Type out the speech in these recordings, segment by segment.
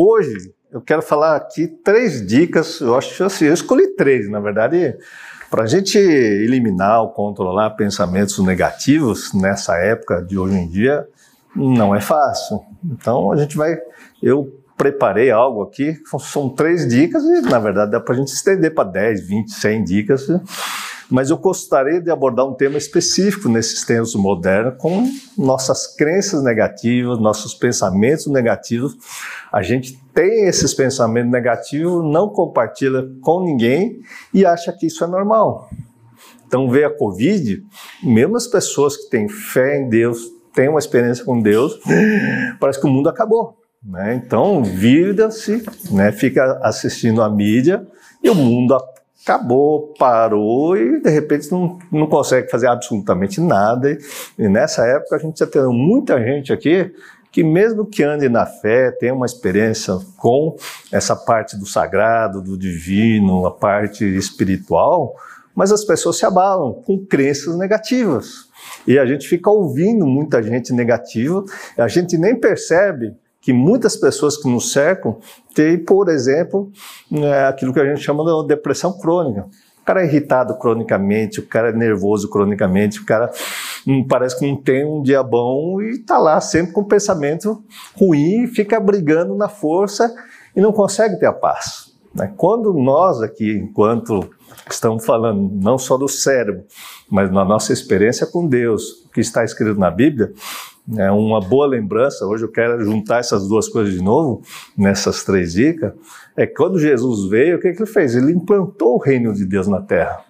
Hoje eu quero falar aqui três dicas, eu acho assim, eu escolhi três, na verdade, para a gente eliminar ou controlar pensamentos negativos nessa época de hoje em dia, não é fácil. Então a gente vai, eu preparei algo aqui, são três dicas e na verdade dá para a gente estender para 10, 20, 100 dicas. Mas eu gostaria de abordar um tema específico nesses tempos modernos com nossas crenças negativas, nossos pensamentos negativos. A gente tem esses pensamentos negativos, não compartilha com ninguém e acha que isso é normal. Então veio a Covid, mesmo as pessoas que têm fé em Deus, têm uma experiência com Deus, parece que o mundo acabou. Né? Então, vida-se, né? fica assistindo a mídia e o mundo acabou, parou e de repente não, não consegue fazer absolutamente nada. E nessa época a gente já tem muita gente aqui que mesmo que ande na fé, tenha uma experiência com essa parte do sagrado, do divino, a parte espiritual, mas as pessoas se abalam com crenças negativas. E a gente fica ouvindo muita gente negativa, a gente nem percebe que muitas pessoas que nos cercam têm, por exemplo, é, aquilo que a gente chama de depressão crônica. O cara é irritado cronicamente, o cara é nervoso cronicamente, o cara hum, parece que não tem um dia bom e está lá sempre com pensamento ruim, fica brigando na força e não consegue ter a paz. Né? Quando nós aqui, enquanto estamos falando não só do cérebro, mas na nossa experiência com Deus, o que está escrito na Bíblia, é uma boa lembrança, hoje eu quero juntar essas duas coisas de novo, nessas três dicas, é que quando Jesus veio, o que, que ele fez? Ele implantou o reino de Deus na terra.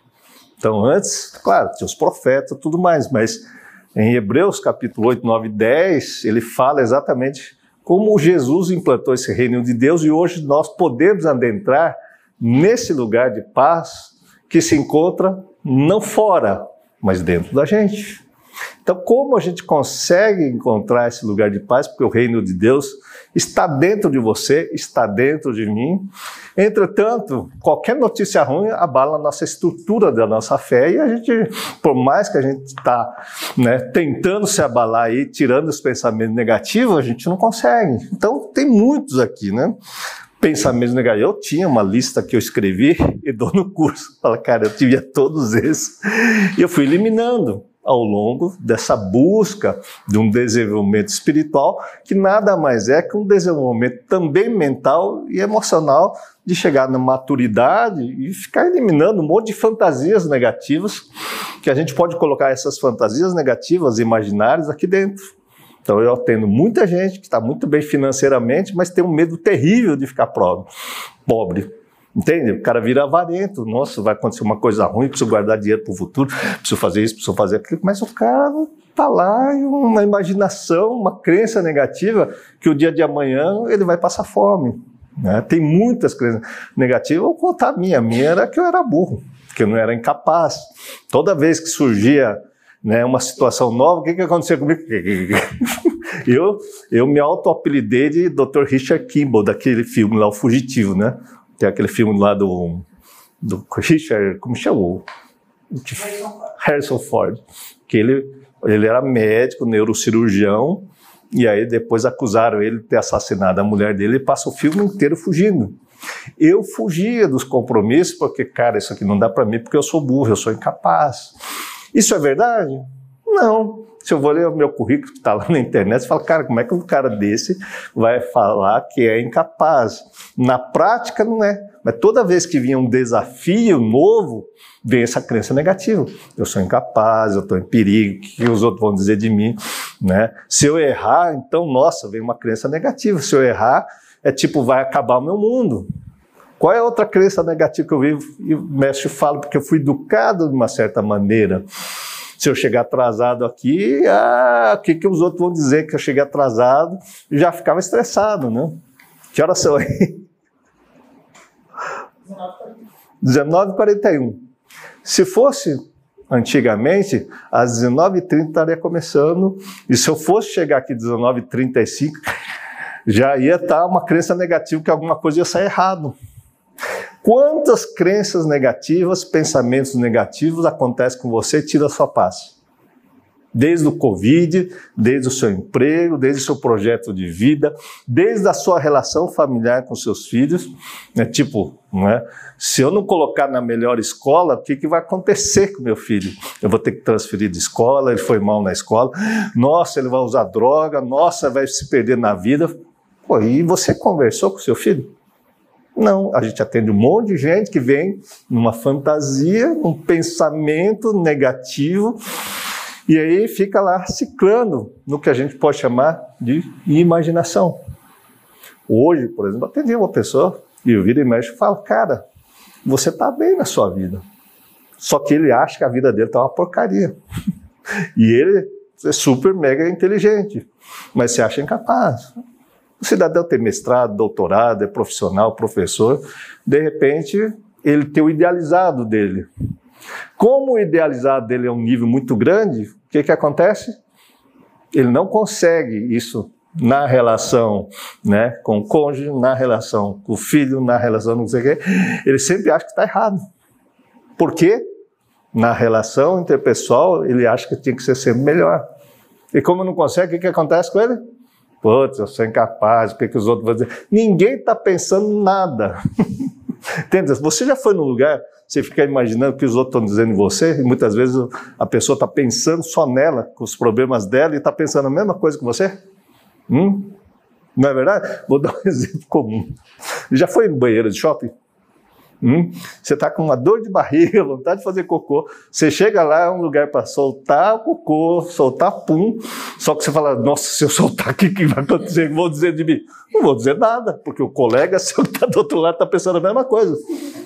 Então antes, claro, tinha os profetas tudo mais, mas em Hebreus capítulo 8, 9 e 10, ele fala exatamente como Jesus implantou esse reino de Deus e hoje nós podemos adentrar nesse lugar de paz que se encontra não fora, mas dentro da gente. Então, como a gente consegue encontrar esse lugar de paz? Porque o reino de Deus está dentro de você, está dentro de mim. Entretanto, qualquer notícia ruim abala a nossa estrutura da nossa fé e a gente, por mais que a gente está né, tentando se abalar aí, tirando os pensamentos negativos, a gente não consegue. Então, tem muitos aqui, né? pensamentos negativos. Eu tinha uma lista que eu escrevi e dou no curso. Fala, cara, eu tinha todos esses. E eu fui eliminando ao longo dessa busca de um desenvolvimento espiritual, que nada mais é que um desenvolvimento também mental e emocional de chegar na maturidade e ficar eliminando um monte de fantasias negativas, que a gente pode colocar essas fantasias negativas imaginárias aqui dentro. Então eu atendo muita gente que está muito bem financeiramente, mas tem um medo terrível de ficar pobre. Entende? O cara vira avarento. Nossa, vai acontecer uma coisa ruim, preciso guardar dinheiro para o futuro, preciso fazer isso, preciso fazer aquilo. Mas o cara está lá uma imaginação, uma crença negativa que o dia de amanhã ele vai passar fome. Né? Tem muitas crenças negativas. Vou contar a minha. A minha era que eu era burro, que eu não era incapaz. Toda vez que surgia né, uma situação nova, o que, que aconteceu comigo? eu, eu me auto-apelidei de Dr. Richard Kimball, daquele filme lá, O Fugitivo, né? Tem aquele filme lá do, do Richard, como chamou? Harrison Ford. Que ele, ele era médico, neurocirurgião, e aí depois acusaram ele de ter assassinado a mulher dele e passa o filme inteiro fugindo. Eu fugia dos compromissos porque, cara, isso aqui não dá para mim porque eu sou burro, eu sou incapaz. Isso é verdade? Não. Se eu vou ler o meu currículo que está lá na internet, você fala, cara, como é que um cara desse vai falar que é incapaz? Na prática, não é. Mas toda vez que vinha um desafio novo, vem essa crença negativa. Eu sou incapaz, eu estou em perigo, o que os outros vão dizer de mim? Né? Se eu errar, então, nossa, vem uma crença negativa. Se eu errar, é tipo, vai acabar o meu mundo. Qual é a outra crença negativa que eu vivo? E o mestre fala, porque eu fui educado de uma certa maneira. Se eu chegar atrasado aqui, ah, o que, que os outros vão dizer que eu cheguei atrasado? Já ficava estressado, né? Que horas são aí? 19h41. Se fosse antigamente, às 19h30 estaria começando, e se eu fosse chegar aqui às 19h35, já ia estar uma crença negativa que alguma coisa ia sair errado. Quantas crenças negativas, pensamentos negativos acontecem com você e tira a sua paz? Desde o Covid, desde o seu emprego, desde o seu projeto de vida, desde a sua relação familiar com seus filhos. Né? Tipo, não é? se eu não colocar na melhor escola, o que, que vai acontecer com meu filho? Eu vou ter que transferir de escola, ele foi mal na escola, nossa, ele vai usar droga, nossa, vai se perder na vida. Pô, e você conversou com seu filho? Não, a gente atende um monte de gente que vem numa fantasia, um pensamento negativo, e aí fica lá ciclando no que a gente pode chamar de imaginação. Hoje, por exemplo, atendi uma pessoa e eu viro e mexo e falo, cara, você está bem na sua vida. Só que ele acha que a vida dele está uma porcaria. e ele é super mega inteligente, mas se acha incapaz. O cidadão tem mestrado, doutorado, é profissional, professor, de repente ele tem o idealizado dele. Como o idealizado dele é um nível muito grande, o que, que acontece? Ele não consegue isso na relação né, com o cônjuge, na relação com o filho, na relação não sei o quê. Ele sempre acha que está errado. Por quê? Na relação interpessoal, ele acha que tinha que ser sempre melhor. E como não consegue, o que, que acontece com ele? Putz, eu sou incapaz, o que, que os outros vão dizer? Ninguém está pensando nada. Entende? Você já foi num lugar, você fica imaginando o que os outros estão dizendo em você, e muitas vezes a pessoa está pensando só nela, com os problemas dela, e está pensando a mesma coisa que você? Hum? Não é verdade? Vou dar um exemplo comum. Já foi no banheiro de shopping? Hum? Você está com uma dor de barriga, vontade de fazer cocô. Você chega lá, é um lugar para soltar cocô, soltar pum. Só que você fala, nossa, se eu soltar o que vai acontecer? Vou dizer de mim. Não vou dizer nada, porque o colega seu que está do outro lado está pensando a mesma coisa.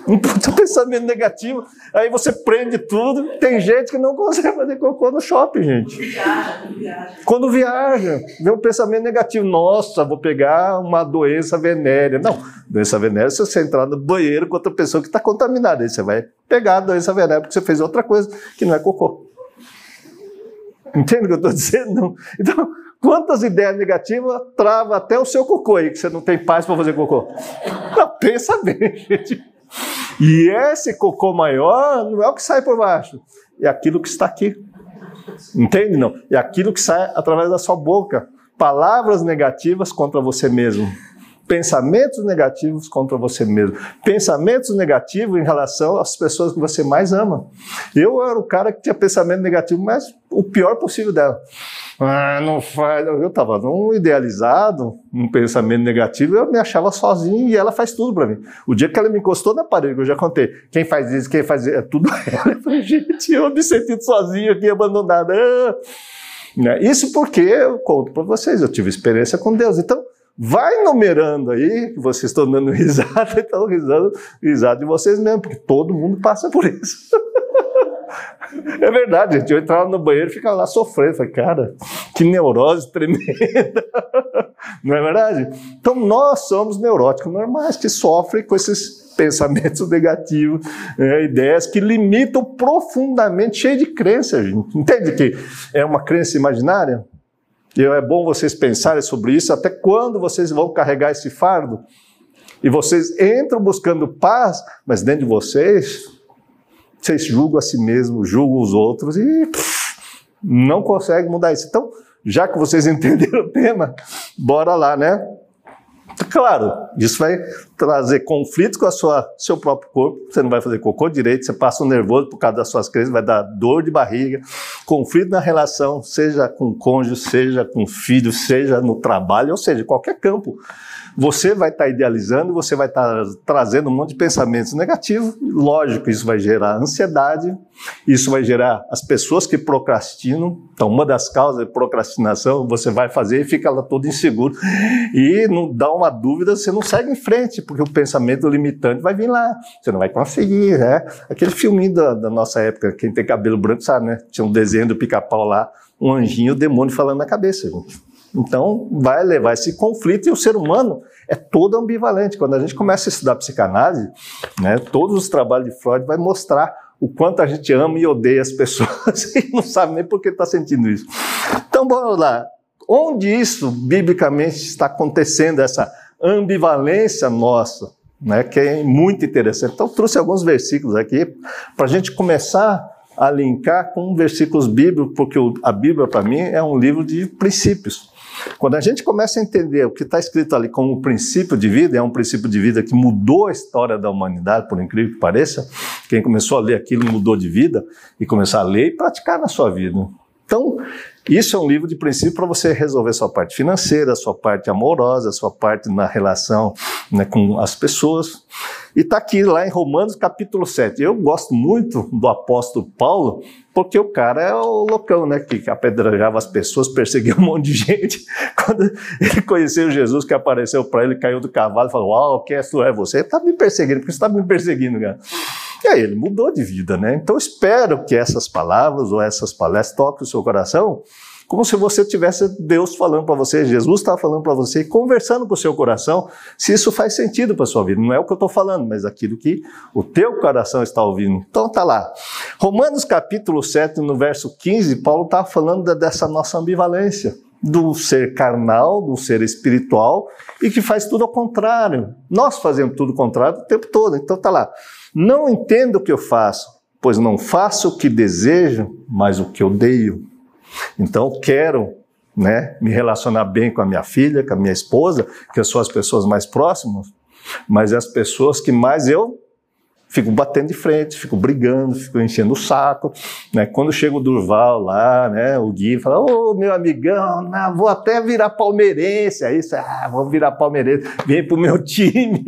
Um puta pensamento negativo. Aí você prende tudo. Tem gente que não consegue fazer cocô no shopping, gente. Quando viaja, vem um pensamento negativo. Nossa, vou pegar uma doença venérea. Não, doença venérea se você entrar no banheiro com outra pessoa que está contaminada. Aí você vai pegar a doença venérea porque você fez outra coisa que não é cocô. Entende o que eu estou dizendo? Então, Quantas ideias negativas trava até o seu cocô aí, que você não tem paz para fazer cocô? Não, pensa bem, gente. E esse cocô maior não é o que sai por baixo, é aquilo que está aqui. Entende? Não? É aquilo que sai através da sua boca. Palavras negativas contra você mesmo. Pensamentos negativos contra você mesmo. Pensamentos negativos em relação às pessoas que você mais ama. Eu era o cara que tinha pensamento negativo, mas o pior possível dela. Ah, não faz. Eu estava num idealizado, um pensamento negativo, eu me achava sozinho e ela faz tudo para mim. O dia que ela me encostou na parede, eu já contei, quem faz isso, quem faz isso, é tudo ela. Eu falei, gente, eu me senti sozinho aqui, abandonado. Ah. Né? Isso porque eu conto para vocês, eu tive experiência com Deus. Então, vai numerando aí, que vocês estão dando risada, estão risando, risada de vocês mesmo, porque todo mundo passa por isso. É verdade, gente. Eu entrava no banheiro e ficava lá sofrendo. Falei, cara, que neurose tremenda. Não é verdade? Então, nós somos neuróticos normais que sofrem com esses pensamentos negativos, né, ideias que limitam profundamente, cheio de crença, gente. Entende que é uma crença imaginária? E é bom vocês pensarem sobre isso, até quando vocês vão carregar esse fardo. E vocês entram buscando paz, mas dentro de vocês vocês julgam a si mesmo, julgam os outros e pff, não conseguem mudar isso. Então, já que vocês entenderam o tema, bora lá, né? Claro, isso vai trazer conflito com a sua seu próprio corpo. Você não vai fazer cocô direito, você passa um nervoso por causa das suas crenças, vai dar dor de barriga, conflito na relação, seja com cônjuge, seja com filho, seja no trabalho, ou seja, qualquer campo você vai estar tá idealizando, você vai estar tá trazendo um monte de pensamentos negativos. Lógico, isso vai gerar ansiedade, isso vai gerar as pessoas que procrastinam. Então, uma das causas de procrastinação, você vai fazer e fica lá todo inseguro. E não dá uma dúvida, você não segue em frente, porque o pensamento limitante vai vir lá. Você não vai conseguir, né? Aquele filminho da, da nossa época, quem tem cabelo branco sabe, né? Tinha um desenho do pica-pau lá, um anjinho, o demônio falando na cabeça, gente. Então, vai levar esse conflito e o ser humano é todo ambivalente. Quando a gente começa a estudar psicanálise, né, todos os trabalhos de Freud vai mostrar o quanto a gente ama e odeia as pessoas e não sabe nem por que está sentindo isso. Então, vamos lá. Onde isso, biblicamente, está acontecendo, essa ambivalência nossa, né, que é muito interessante. Então, trouxe alguns versículos aqui para a gente começar a linkar com versículos bíblicos, porque a Bíblia, para mim, é um livro de princípios. Quando a gente começa a entender o que está escrito ali como princípio de vida, é um princípio de vida que mudou a história da humanidade, por incrível que pareça. Quem começou a ler aquilo mudou de vida e começar a ler e praticar na sua vida. Então, isso é um livro de princípio para você resolver sua parte financeira, sua parte amorosa, sua parte na relação né, com as pessoas. E está aqui lá em Romanos capítulo 7. Eu gosto muito do apóstolo Paulo, porque o cara é o loucão, né? Que apedrejava as pessoas, perseguia um monte de gente. Quando ele conheceu Jesus, que apareceu para ele, caiu do cavalo e falou: Uau, quem é? É você? Está me perseguindo, porque você está me perseguindo, cara. E aí ele mudou de vida, né? Então espero que essas palavras ou essas palestras toquem o seu coração, como se você tivesse Deus falando para você, Jesus estava falando para você, conversando com o seu coração, se isso faz sentido para sua vida. Não é o que eu estou falando, mas aquilo que o teu coração está ouvindo. Então tá lá. Romanos capítulo 7, no verso 15, Paulo está falando dessa nossa ambivalência do ser carnal, do ser espiritual e que faz tudo ao contrário. Nós fazemos tudo ao contrário o tempo todo. Então tá lá. Não entendo o que eu faço, pois não faço o que desejo, mas o que odeio. Então quero né, me relacionar bem com a minha filha, com a minha esposa, que são as pessoas mais próximas, mas as pessoas que mais eu fico batendo de frente, fico brigando, fico enchendo o saco. Né? Quando chega o Durval lá, né, o Gui fala, ô meu amigão, não, vou até virar palmeirense, aí você, ah, vou virar palmeirense, vem pro meu time.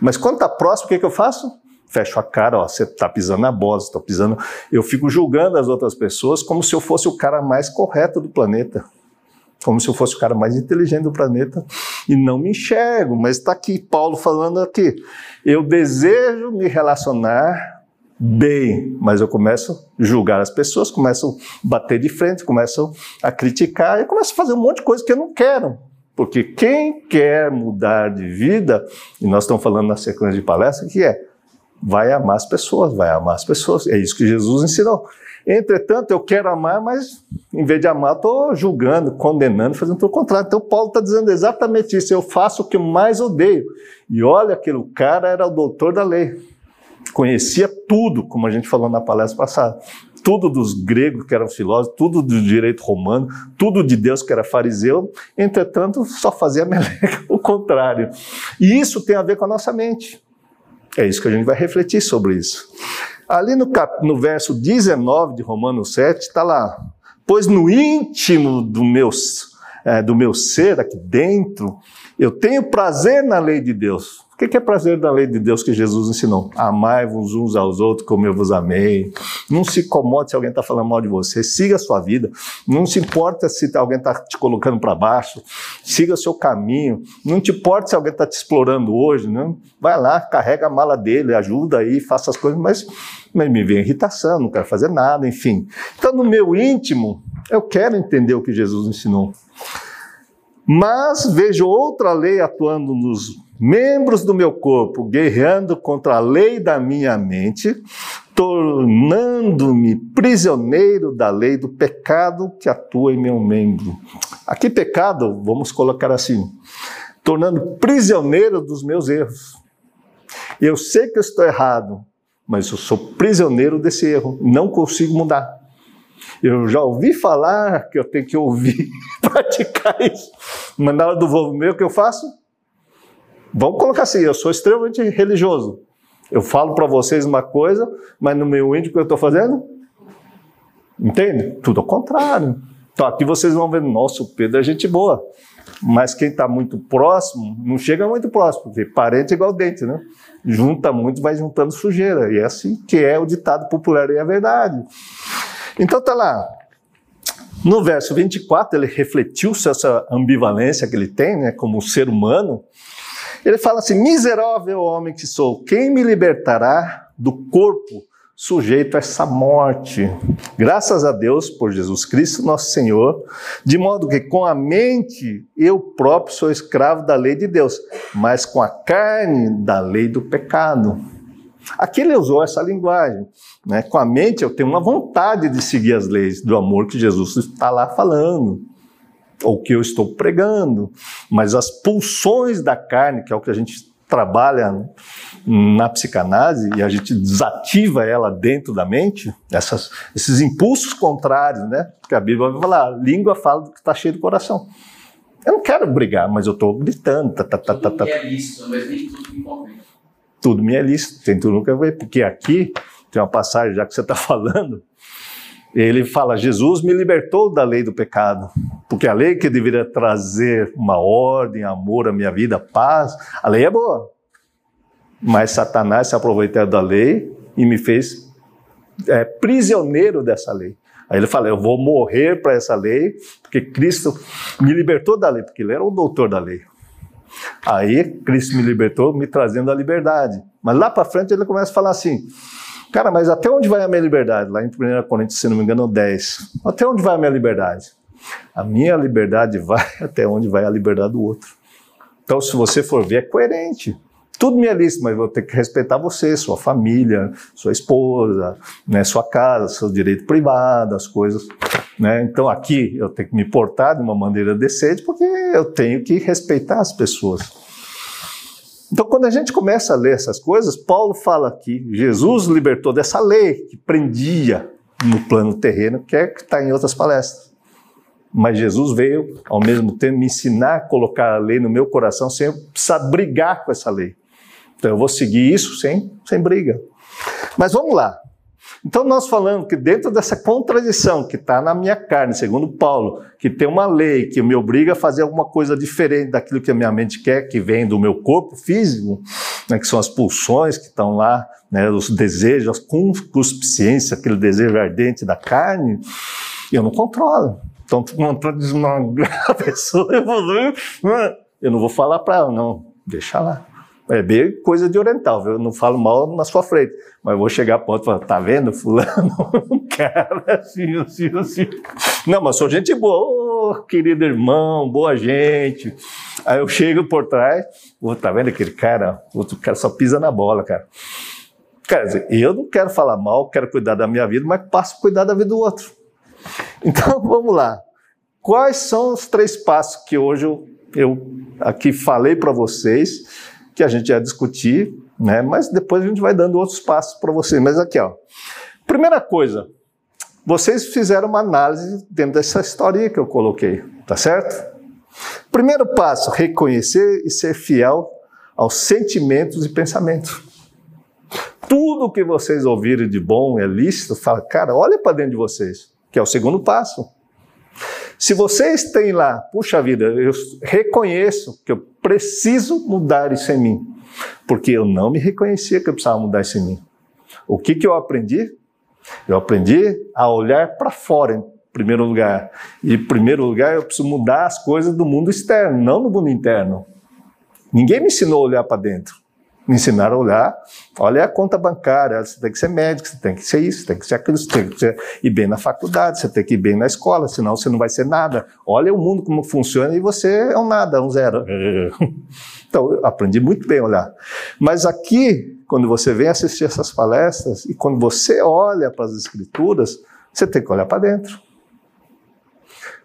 Mas quando tá próximo, o que, que eu faço? Fecho a cara, ó, você está pisando na bola, você está pisando. Eu fico julgando as outras pessoas como se eu fosse o cara mais correto do planeta. Como se eu fosse o cara mais inteligente do planeta e não me enxergo. Mas está aqui Paulo falando aqui. Eu desejo me relacionar bem, mas eu começo a julgar as pessoas, começo a bater de frente, começo a criticar e começo a fazer um monte de coisa que eu não quero. Porque quem quer mudar de vida, e nós estamos falando na sequência de palestra, que é vai amar as pessoas, vai amar as pessoas. É isso que Jesus ensinou. Entretanto, eu quero amar, mas em vez de amar, estou julgando, condenando, fazendo tudo o contrário. Então, Paulo está dizendo exatamente isso. Eu faço o que mais odeio. E olha, aquele cara era o doutor da lei. Conhecia tudo, como a gente falou na palestra passada. Tudo dos gregos que eram filósofos, tudo do direito romano, tudo de Deus que era fariseu. Entretanto, só fazia meleca, o contrário. E isso tem a ver com a nossa mente. É isso que a gente vai refletir sobre isso. Ali no, cap, no verso 19 de Romanos 7, está lá. Pois no íntimo do meu, é, do meu ser, aqui dentro, eu tenho prazer na lei de Deus. O que é prazer da lei de Deus que Jesus ensinou? Amai-vos uns aos outros como eu vos amei. Não se incomode se alguém está falando mal de você. Siga a sua vida. Não se importa se alguém está te colocando para baixo. Siga o seu caminho. Não te importa se alguém está te explorando hoje. Né? Vai lá, carrega a mala dele, ajuda aí, faça as coisas, mas, mas me vem irritação, não quero fazer nada, enfim. Então, no meu íntimo, eu quero entender o que Jesus ensinou. Mas vejo outra lei atuando nos membros do meu corpo, guerreando contra a lei da minha mente, tornando-me prisioneiro da lei do pecado que atua em meu membro. Aqui, pecado, vamos colocar assim, tornando prisioneiro dos meus erros. Eu sei que eu estou errado, mas eu sou prisioneiro desse erro, não consigo mudar. Eu já ouvi falar que eu tenho que ouvir, praticar isso. Mas na hora do voo meu, o que eu faço? Vamos colocar assim, eu sou extremamente religioso. Eu falo para vocês uma coisa, mas no meu íntimo que eu estou fazendo? Entende? Tudo ao contrário. Então aqui vocês vão ver, nossa, o Pedro é gente boa. Mas quem está muito próximo, não chega muito próximo, porque parente é igual dente, né? Junta muito, vai juntando sujeira. E é assim que é o ditado popular e é a verdade. Então tá lá. No verso 24, ele refletiu essa ambivalência que ele tem, né, como ser humano. Ele fala assim: Miserável homem que sou, quem me libertará do corpo sujeito a essa morte? Graças a Deus por Jesus Cristo, nosso Senhor, de modo que com a mente eu próprio sou escravo da lei de Deus, mas com a carne da lei do pecado. Aqui ele usou essa linguagem. Né? Com a mente eu tenho uma vontade de seguir as leis do amor que Jesus está lá falando, ou que eu estou pregando, mas as pulsões da carne, que é o que a gente trabalha na psicanálise e a gente desativa ela dentro da mente, essas, esses impulsos contrários, né? Porque a Bíblia vai falar, a língua fala do que está cheio do coração. Eu não quero brigar, mas eu estou gritando. Tá, tá, tá, tudo tá, tá. é lícito, mas nem tudo me convém. Tudo me é lícito, tem tudo que ver, porque aqui tem uma passagem, já que você está falando, ele fala: Jesus me libertou da lei do pecado, porque a lei que deveria trazer uma ordem, amor à minha vida, paz, a lei é boa. Mas Satanás se aproveitou da lei e me fez é, prisioneiro dessa lei. Aí ele fala: Eu vou morrer para essa lei, porque Cristo me libertou da lei, porque ele era o doutor da lei. Aí Cristo me libertou, me trazendo a liberdade. Mas lá para frente ele começa a falar assim: Cara, mas até onde vai a minha liberdade? Lá em 1 Coríntios, se não me engano, 10. Até onde vai a minha liberdade? A minha liberdade vai até onde vai a liberdade do outro. Então, se você for ver, é coerente. Tudo me é lícito, mas vou ter que respeitar você, sua família, sua esposa, né, sua casa, seu direito privado, as coisas. Né? Então aqui eu tenho que me portar de uma maneira decente porque eu tenho que respeitar as pessoas. Então, quando a gente começa a ler essas coisas, Paulo fala que Jesus libertou dessa lei que prendia no plano terreno, que é que está em outras palestras. Mas Jesus veio, ao mesmo tempo, me ensinar a colocar a lei no meu coração sem eu precisar brigar com essa lei. Então, eu vou seguir isso sem, sem briga. Mas vamos lá. Então, nós falamos que dentro dessa contradição que está na minha carne, segundo Paulo, que tem uma lei que me obriga a fazer alguma coisa diferente daquilo que a minha mente quer, que vem do meu corpo físico, né, que são as pulsões que estão lá, né, os desejos, a concupiscência, aquele desejo ardente da carne, eu não controlo. Então, uma pessoa eu não vou falar para ela, não, deixa lá. É bem coisa de oriental, eu não falo mal na sua frente, mas eu vou chegar a ponto e falar, tá vendo, fulano, cara, assim, assim, assim. Não, mas sou gente boa, oh, querido irmão, boa gente. Aí eu chego por trás, oh, tá vendo aquele cara, outro cara só pisa na bola, cara. Quer dizer, eu não quero falar mal, quero cuidar da minha vida, mas passo a cuidar da vida do outro. Então, vamos lá. Quais são os três passos que hoje eu, eu aqui falei para vocês que a gente ia discutir, né? Mas depois a gente vai dando outros passos para vocês. Mas aqui, ó. Primeira coisa, vocês fizeram uma análise dentro dessa história que eu coloquei, tá certo? Primeiro passo, reconhecer e ser fiel aos sentimentos e pensamentos. Tudo que vocês ouvirem de bom é lícito, fala, cara, olha para dentro de vocês, que é o segundo passo. Se vocês têm lá, puxa vida, eu reconheço que eu preciso mudar isso em mim, porque eu não me reconhecia que eu precisava mudar isso em mim. O que, que eu aprendi? Eu aprendi a olhar para fora, em primeiro lugar. E, em primeiro lugar, eu preciso mudar as coisas do mundo externo, não do mundo interno. Ninguém me ensinou a olhar para dentro me ensinaram a olhar, olha a conta bancária, você tem que ser médico, você tem que ser isso, você tem que ser aquilo, você tem que ser, ir bem na faculdade, você tem que ir bem na escola, senão você não vai ser nada. Olha o mundo como funciona e você é um nada, um zero. Então, eu aprendi muito bem a olhar. Mas aqui, quando você vem assistir essas palestras e quando você olha para as escrituras, você tem que olhar para dentro.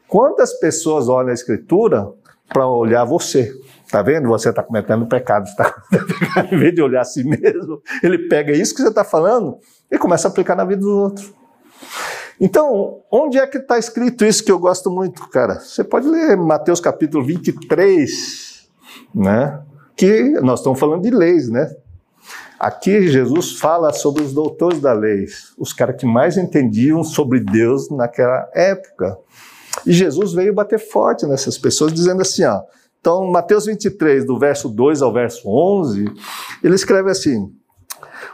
Quantas pessoas olham a escritura para olhar você? Tá vendo? Você está cometendo pecado. Tá em vez de olhar a si mesmo, ele pega isso que você está falando e começa a aplicar na vida dos outros. Então, onde é que está escrito isso que eu gosto muito, cara? Você pode ler Mateus capítulo 23, né? Que nós estamos falando de leis, né? Aqui Jesus fala sobre os doutores da lei, os caras que mais entendiam sobre Deus naquela época. E Jesus veio bater forte nessas pessoas, dizendo assim: ó, então, Mateus 23, do verso 2 ao verso 11, ele escreve assim: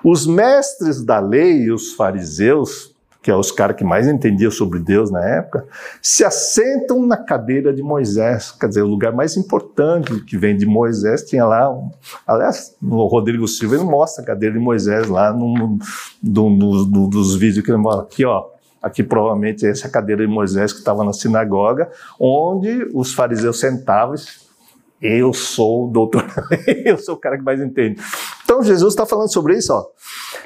Os mestres da lei, os fariseus, que é os caras que mais entendiam sobre Deus na época, se assentam na cadeira de Moisés, quer dizer, o lugar mais importante que vem de Moisés tinha lá, um, aliás, no Rodrigo Silva ele mostra a cadeira de Moisés lá no dos vídeos que ele mostra, aqui ó, aqui provavelmente essa é a cadeira de Moisés que estava na sinagoga, onde os fariseus sentavam eu sou o doutor eu sou o cara que mais entende. Então Jesus está falando sobre isso, ó.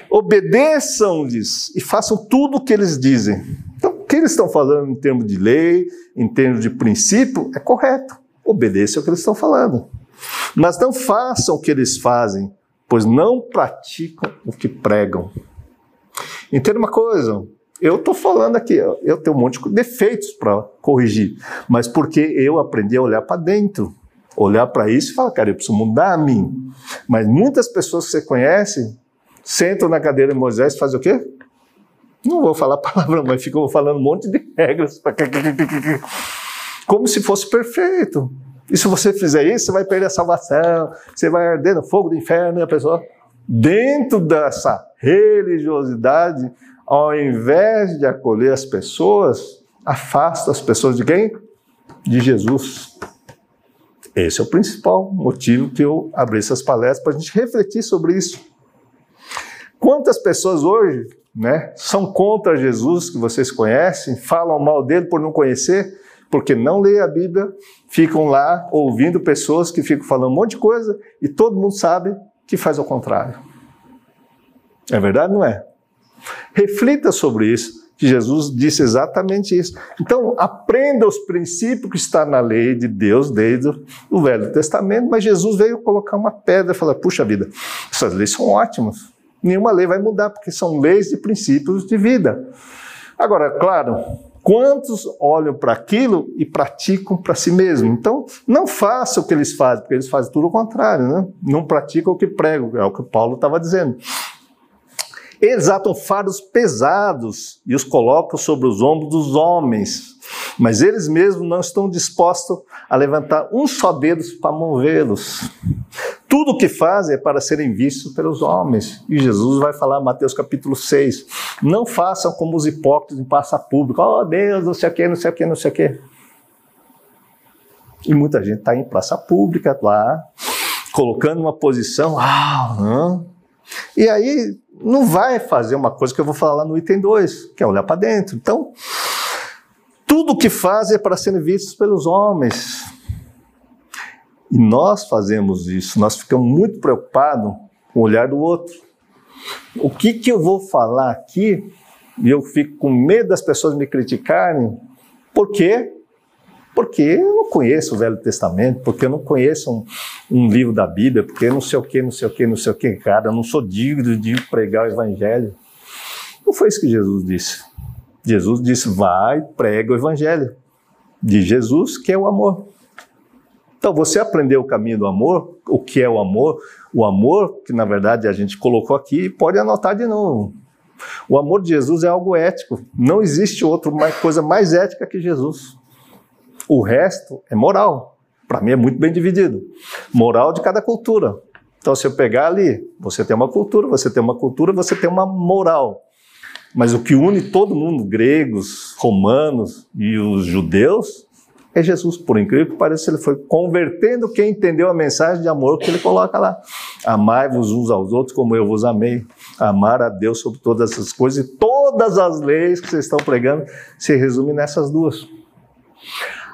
Obedeçam-lhes e façam tudo o que eles dizem. Então, o que eles estão falando em termos de lei, em termos de princípio, é correto. Obedeça o que eles estão falando. Mas não façam o que eles fazem, pois não praticam o que pregam. Entenda uma coisa, eu estou falando aqui, eu tenho um monte de defeitos para corrigir, mas porque eu aprendi a olhar para dentro, olhar para isso e falar, cara, eu preciso mudar a mim. Mas muitas pessoas que você conhece sentam na cadeira de Moisés e fazem o quê? Não vou falar palavrão, mas ficam falando um monte de regras. Como se fosse perfeito. E se você fizer isso, você vai perder a salvação, você vai arder no fogo do inferno, e a pessoa, dentro dessa religiosidade, ao invés de acolher as pessoas, afasta as pessoas de quem? De Jesus. Esse é o principal motivo que eu abri essas palestras para a gente refletir sobre isso. Quantas pessoas hoje né, são contra Jesus, que vocês conhecem, falam mal dele por não conhecer, porque não lê a Bíblia, ficam lá ouvindo pessoas que ficam falando um monte de coisa e todo mundo sabe que faz ao contrário. É verdade, não é? Reflita sobre isso que Jesus disse exatamente isso. Então, aprenda os princípios que está na lei de Deus desde o Velho Testamento, mas Jesus veio colocar uma pedra e falar: puxa vida, essas leis são ótimas. Nenhuma lei vai mudar, porque são leis e princípios de vida. Agora, claro, quantos olham para aquilo e praticam para si mesmo? Então, não faça o que eles fazem, porque eles fazem tudo o contrário, né? Não praticam o que pregam, é o que Paulo estava dizendo. Eles atam fardos pesados e os colocam sobre os ombros dos homens, mas eles mesmos não estão dispostos a levantar um só dedo para movê-los. Tudo o que fazem é para serem vistos pelos homens. E Jesus vai falar em Mateus capítulo 6. Não façam como os hipócritas em praça pública. Oh Deus, não sei o que, não sei o que, não sei o que. E muita gente está em praça pública lá, colocando uma posição. Ah, e aí não vai fazer uma coisa que eu vou falar lá no item 2, que é olhar para dentro. Então, tudo que faz é para serem vistos pelos homens. E nós fazemos isso, nós ficamos muito preocupados com o olhar do outro. O que, que eu vou falar aqui, e eu fico com medo das pessoas me criticarem, por quê? Porque eu não conheço o Velho Testamento, porque eu não conheço um, um livro da Bíblia, porque não sei o que, não sei o que, não sei o que, cara, eu não sou digno de pregar o Evangelho. Não foi isso que Jesus disse. Jesus disse: vai, prega o Evangelho de Jesus, que é o amor. Então, você aprendeu o caminho do amor, o que é o amor, o amor, que na verdade a gente colocou aqui, pode anotar de novo. O amor de Jesus é algo ético. Não existe outra coisa mais ética que Jesus. O resto é moral. Para mim é muito bem dividido. Moral de cada cultura. Então, se eu pegar ali, você tem uma cultura, você tem uma cultura, você tem uma moral. Mas o que une todo mundo, gregos, romanos e os judeus, é Jesus. Por incrível que pareça, ele foi convertendo quem entendeu a mensagem de amor que ele coloca lá. Amai-vos uns aos outros como eu vos amei. Amar a Deus sobre todas essas coisas e todas as leis que vocês estão pregando se resumem nessas duas.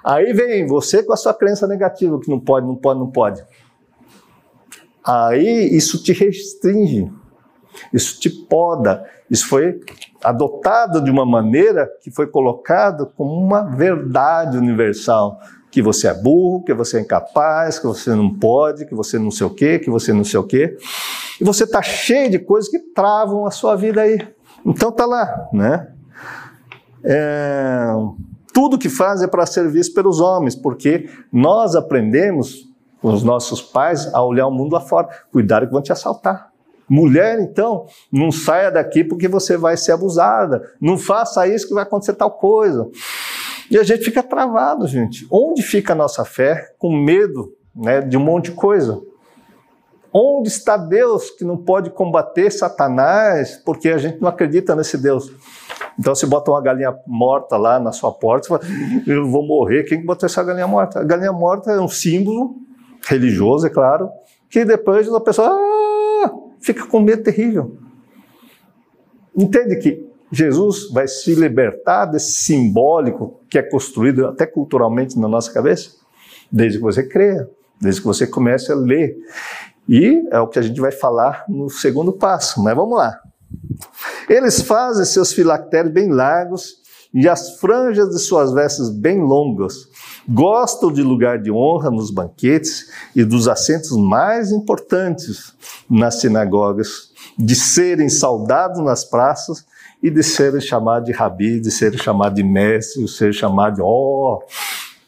Aí vem você com a sua crença negativa, que não pode, não pode, não pode. Aí isso te restringe, isso te poda, isso foi adotado de uma maneira que foi colocado como uma verdade universal. Que você é burro, que você é incapaz, que você não pode, que você não sei o quê, que você não sei o quê. E você está cheio de coisas que travam a sua vida aí. Então tá lá, né? É, tudo que faz é para ser visto pelos homens, porque nós aprendemos com os nossos pais a olhar o mundo lá fora. Cuidado que vão te assaltar. Mulher, então, não saia daqui porque você vai ser abusada. Não faça isso que vai acontecer tal coisa. E a gente fica travado, gente. Onde fica a nossa fé com medo né, de um monte de coisa? Onde está Deus que não pode combater Satanás porque a gente não acredita nesse Deus? Então, se bota uma galinha morta lá na sua porta, você fala, eu vou morrer, quem botou essa galinha morta? A galinha morta é um símbolo religioso, é claro, que depois a pessoa ah, fica com medo terrível. Entende que Jesus vai se libertar desse simbólico que é construído até culturalmente na nossa cabeça? Desde que você creia, desde que você comece a ler. E é o que a gente vai falar no segundo passo, mas vamos lá. Eles fazem seus filactérios bem largos e as franjas de suas vestes bem longas. Gostam de lugar de honra nos banquetes e dos assentos mais importantes nas sinagogas, de serem saudados nas praças e de serem chamados de rabi, de serem chamados de mestre, de serem chamados de, ó, oh,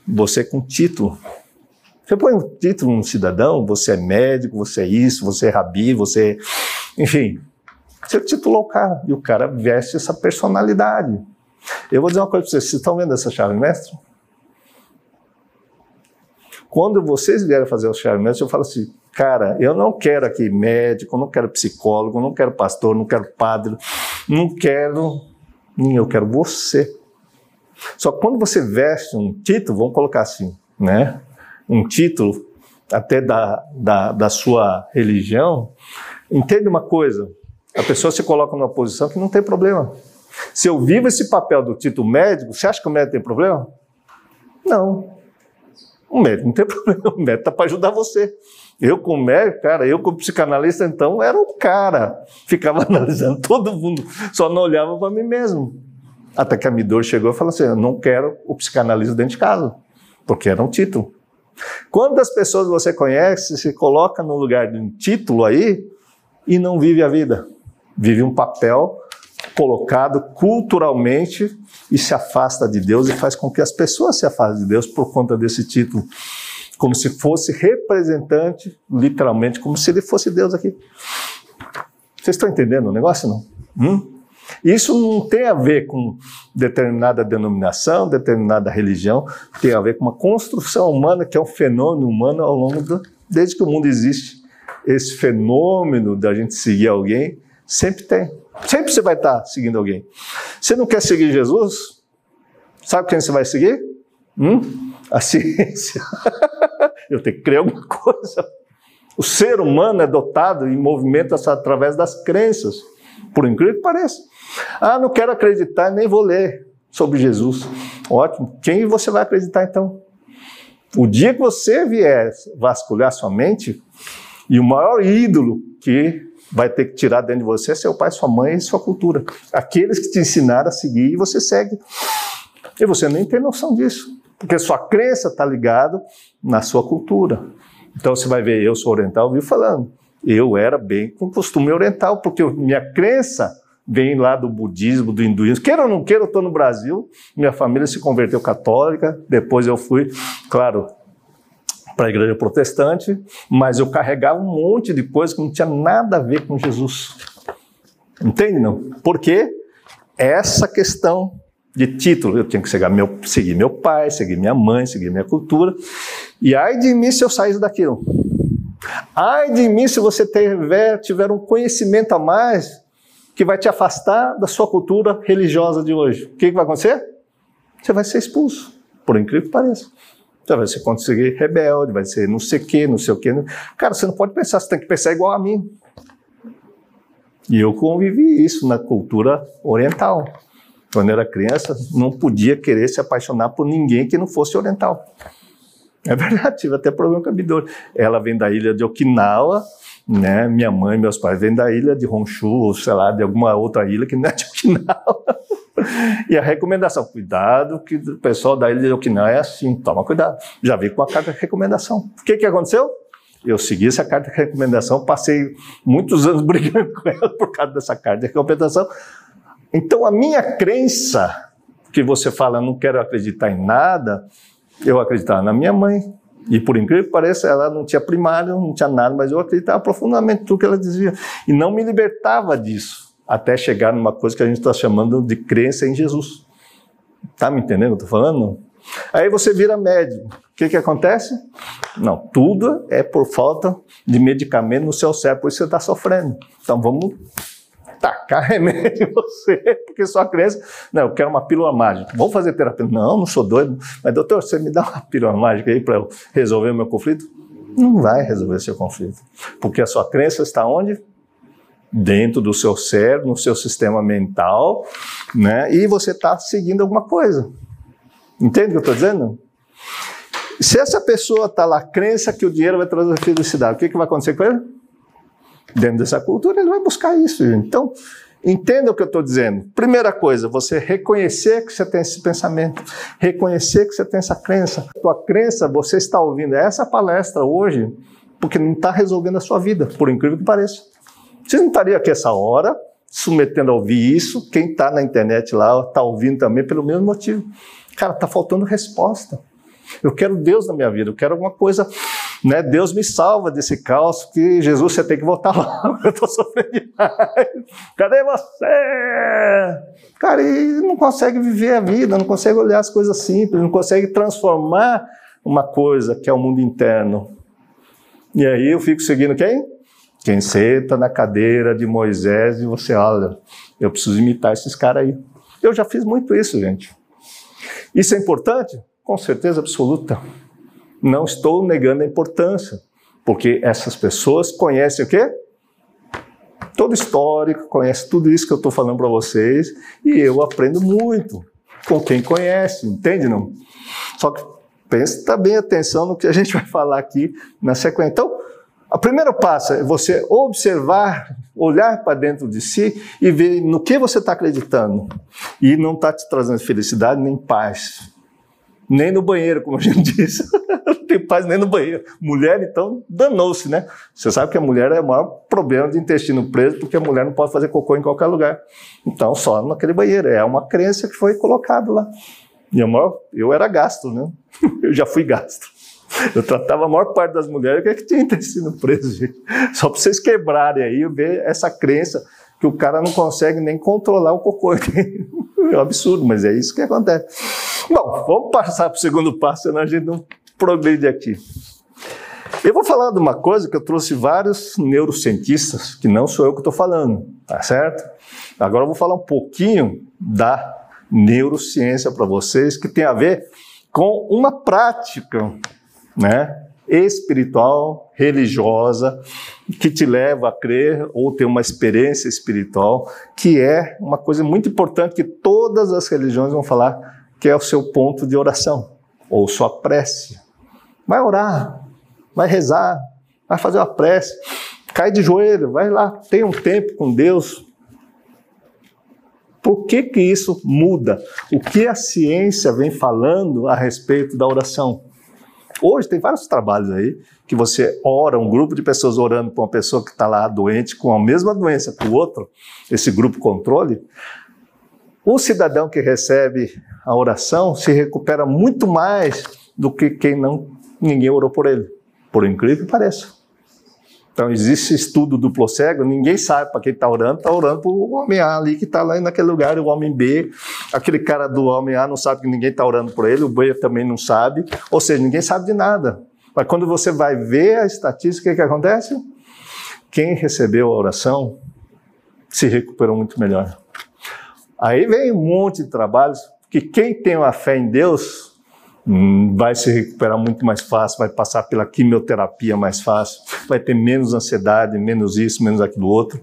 você com título. Você põe um título no cidadão, você é médico, você é isso, você é rabi, você. Enfim, você titulou o cara e o cara veste essa personalidade. Eu vou dizer uma coisa para vocês: vocês estão vendo essa chave mestre? Quando vocês vierem fazer o chave mestre, eu falo assim: cara, eu não quero aqui médico, não quero psicólogo, não quero pastor, não quero padre, não quero. Eu quero você. Só que quando você veste um título, vamos colocar assim, né? Um título até da, da, da sua religião, entende uma coisa: a pessoa se coloca numa posição que não tem problema. Se eu vivo esse papel do título médico, você acha que o médico tem problema? Não. O médico não tem problema, o médico está para ajudar você. Eu, como médico, cara, eu como psicanalista, então, era um cara. Ficava analisando todo mundo, só não olhava para mim mesmo. Até que a Midor chegou e falou assim: Eu não quero o psicanalista dentro de casa, porque era um título. Quantas pessoas você conhece se coloca no lugar de um título aí e não vive a vida? Vive um papel colocado culturalmente e se afasta de Deus e faz com que as pessoas se afastem de Deus por conta desse título, como se fosse representante, literalmente, como se ele fosse Deus aqui. Vocês estão entendendo o negócio não? Hum? Isso não tem a ver com determinada denominação, determinada religião, tem a ver com uma construção humana que é um fenômeno humano ao longo do, desde que o mundo existe. Esse fenômeno da gente seguir alguém sempre tem. Sempre você vai estar seguindo alguém. Você não quer seguir Jesus? Sabe quem você vai seguir? Hum? A ciência. Eu tenho que crer alguma coisa. O ser humano é dotado e movimenta através das crenças, por incrível que pareça. Ah, não quero acreditar, nem vou ler sobre Jesus. Ótimo. Quem você vai acreditar então? O dia que você vier vasculhar sua mente, e o maior ídolo que vai ter que tirar dentro de você é seu pai, sua mãe e sua cultura. Aqueles que te ensinaram a seguir e você segue. E você nem tem noção disso, porque sua crença está ligada na sua cultura. Então você vai ver, eu sou oriental, viu falando. Eu era bem com costume oriental, porque minha crença vem lá do budismo, do hinduísmo. Queira ou não queira, eu estou no Brasil, minha família se converteu católica, depois eu fui, claro, para a igreja protestante, mas eu carregava um monte de coisa que não tinha nada a ver com Jesus. Entende, não? Porque essa questão de título, eu tinha que seguir meu, seguir meu pai, seguir minha mãe, seguir minha cultura, e ai de mim se eu saísse daquilo. Ai de mim se você tiver, tiver um conhecimento a mais que vai te afastar da sua cultura religiosa de hoje. O que, que vai acontecer? Você vai ser expulso, por incrível que pareça. Você vai ser conseguir rebelde, vai ser não sei o que, não sei o que. Cara, você não pode pensar, você tem que pensar igual a mim. E eu convivi isso na cultura oriental. Quando eu era criança, não podia querer se apaixonar por ninguém que não fosse oriental. É verdade, tive até problema com a Midori. Ela vem da ilha de Okinawa, né? Minha mãe, meus pais vêm da ilha de Honshu, sei lá, de alguma outra ilha que não é de Okinawa. e a recomendação, cuidado que o pessoal da ilha de Okinawa é assim, toma cuidado. Já vi com a carta de recomendação. O que, que aconteceu? Eu segui essa carta de recomendação, passei muitos anos brigando com ela por causa dessa carta de recomendação. Então a minha crença, que você fala, não quero acreditar em nada, eu acreditava na minha mãe, e por incrível que pareça, ela não tinha primário, não tinha nada, mas eu acreditava profundamente tudo que ela dizia. E não me libertava disso, até chegar numa coisa que a gente está chamando de crença em Jesus. Tá me entendendo o que eu estou falando? Aí você vira médico. O que, que acontece? Não, tudo é por falta de medicamento no seu cérebro, por isso você está sofrendo. Então vamos tacar remédio em você, porque sua crença, não, eu quero uma pílula mágica. Vamos fazer terapia? Não, não sou doido. Mas, doutor, você me dá uma pílula mágica aí para eu resolver o meu conflito? Não vai resolver seu conflito. Porque a sua crença está onde? Dentro do seu cérebro, no seu sistema mental, né? E você está seguindo alguma coisa. Entende o que eu estou dizendo? Se essa pessoa está lá, crença que o dinheiro vai trazer felicidade, o que, que vai acontecer com ele? Dentro dessa cultura, ele vai buscar isso. Então, Entenda o que eu estou dizendo. Primeira coisa, você reconhecer que você tem esse pensamento, reconhecer que você tem essa crença. Tua crença, você está ouvindo essa palestra hoje porque não está resolvendo a sua vida, por incrível que pareça. Você não estaria aqui essa hora, submetendo a ouvir isso. Quem está na internet lá está ouvindo também pelo mesmo motivo. Cara, está faltando resposta. Eu quero Deus na minha vida, eu quero alguma coisa né? Deus me salva desse caos que Jesus você tem que voltar lá, eu estou sofrendo demais. Cadê você? Cara, ele não consegue viver a vida, não consegue olhar as coisas simples, não consegue transformar uma coisa que é o mundo interno. E aí eu fico seguindo quem? Quem senta na cadeira de Moisés e você olha, eu preciso imitar esses caras aí. Eu já fiz muito isso, gente. Isso é importante? Com certeza absoluta. Não estou negando a importância, porque essas pessoas conhecem o quê? Todo histórico, conhece tudo isso que eu estou falando para vocês, e eu aprendo muito com quem conhece, entende não? Só que presta bem atenção no que a gente vai falar aqui na sequência. Então, o primeiro passo é você observar, olhar para dentro de si e ver no que você está acreditando. E não está te trazendo felicidade nem paz. Nem no banheiro, como a gente disse não tem paz nem no banheiro. Mulher, então, danou-se, né? Você sabe que a mulher é o maior problema de intestino preso, porque a mulher não pode fazer cocô em qualquer lugar. Então, só naquele banheiro. É uma crença que foi colocada lá. E a maior, eu era gasto, né? Eu já fui gasto. Eu tratava a maior parte das mulheres que, é que tinha intestino preso, gente. Só para vocês quebrarem aí ver essa crença que o cara não consegue nem controlar o cocô. É um absurdo, mas é isso que acontece. Bom, vamos passar para o segundo passo, senão a gente não progride aqui. Eu vou falar de uma coisa que eu trouxe vários neurocientistas, que não sou eu que estou falando, tá certo? Agora eu vou falar um pouquinho da neurociência para vocês, que tem a ver com uma prática, né? espiritual, religiosa, que te leva a crer ou ter uma experiência espiritual, que é uma coisa muito importante que todas as religiões vão falar, que é o seu ponto de oração ou sua prece. Vai orar, vai rezar, vai fazer uma prece, cai de joelho, vai lá, tem um tempo com Deus. Por que que isso muda? O que a ciência vem falando a respeito da oração? Hoje tem vários trabalhos aí que você ora, um grupo de pessoas orando para uma pessoa que está lá doente com a mesma doença que o outro, esse grupo controle. O cidadão que recebe a oração se recupera muito mais do que quem não ninguém orou por ele, por incrível que pareça. Então existe estudo duplo cego, ninguém sabe para quem está orando, está orando para o homem A ali que está lá naquele lugar, o homem B, aquele cara do homem A não sabe que ninguém está orando por ele, o B também não sabe, ou seja, ninguém sabe de nada. Mas quando você vai ver a estatística, o que, que acontece? Quem recebeu a oração se recuperou muito melhor. Aí vem um monte de trabalhos que quem tem uma fé em Deus Hum, vai se recuperar muito mais fácil, vai passar pela quimioterapia mais fácil, vai ter menos ansiedade, menos isso, menos aquilo outro.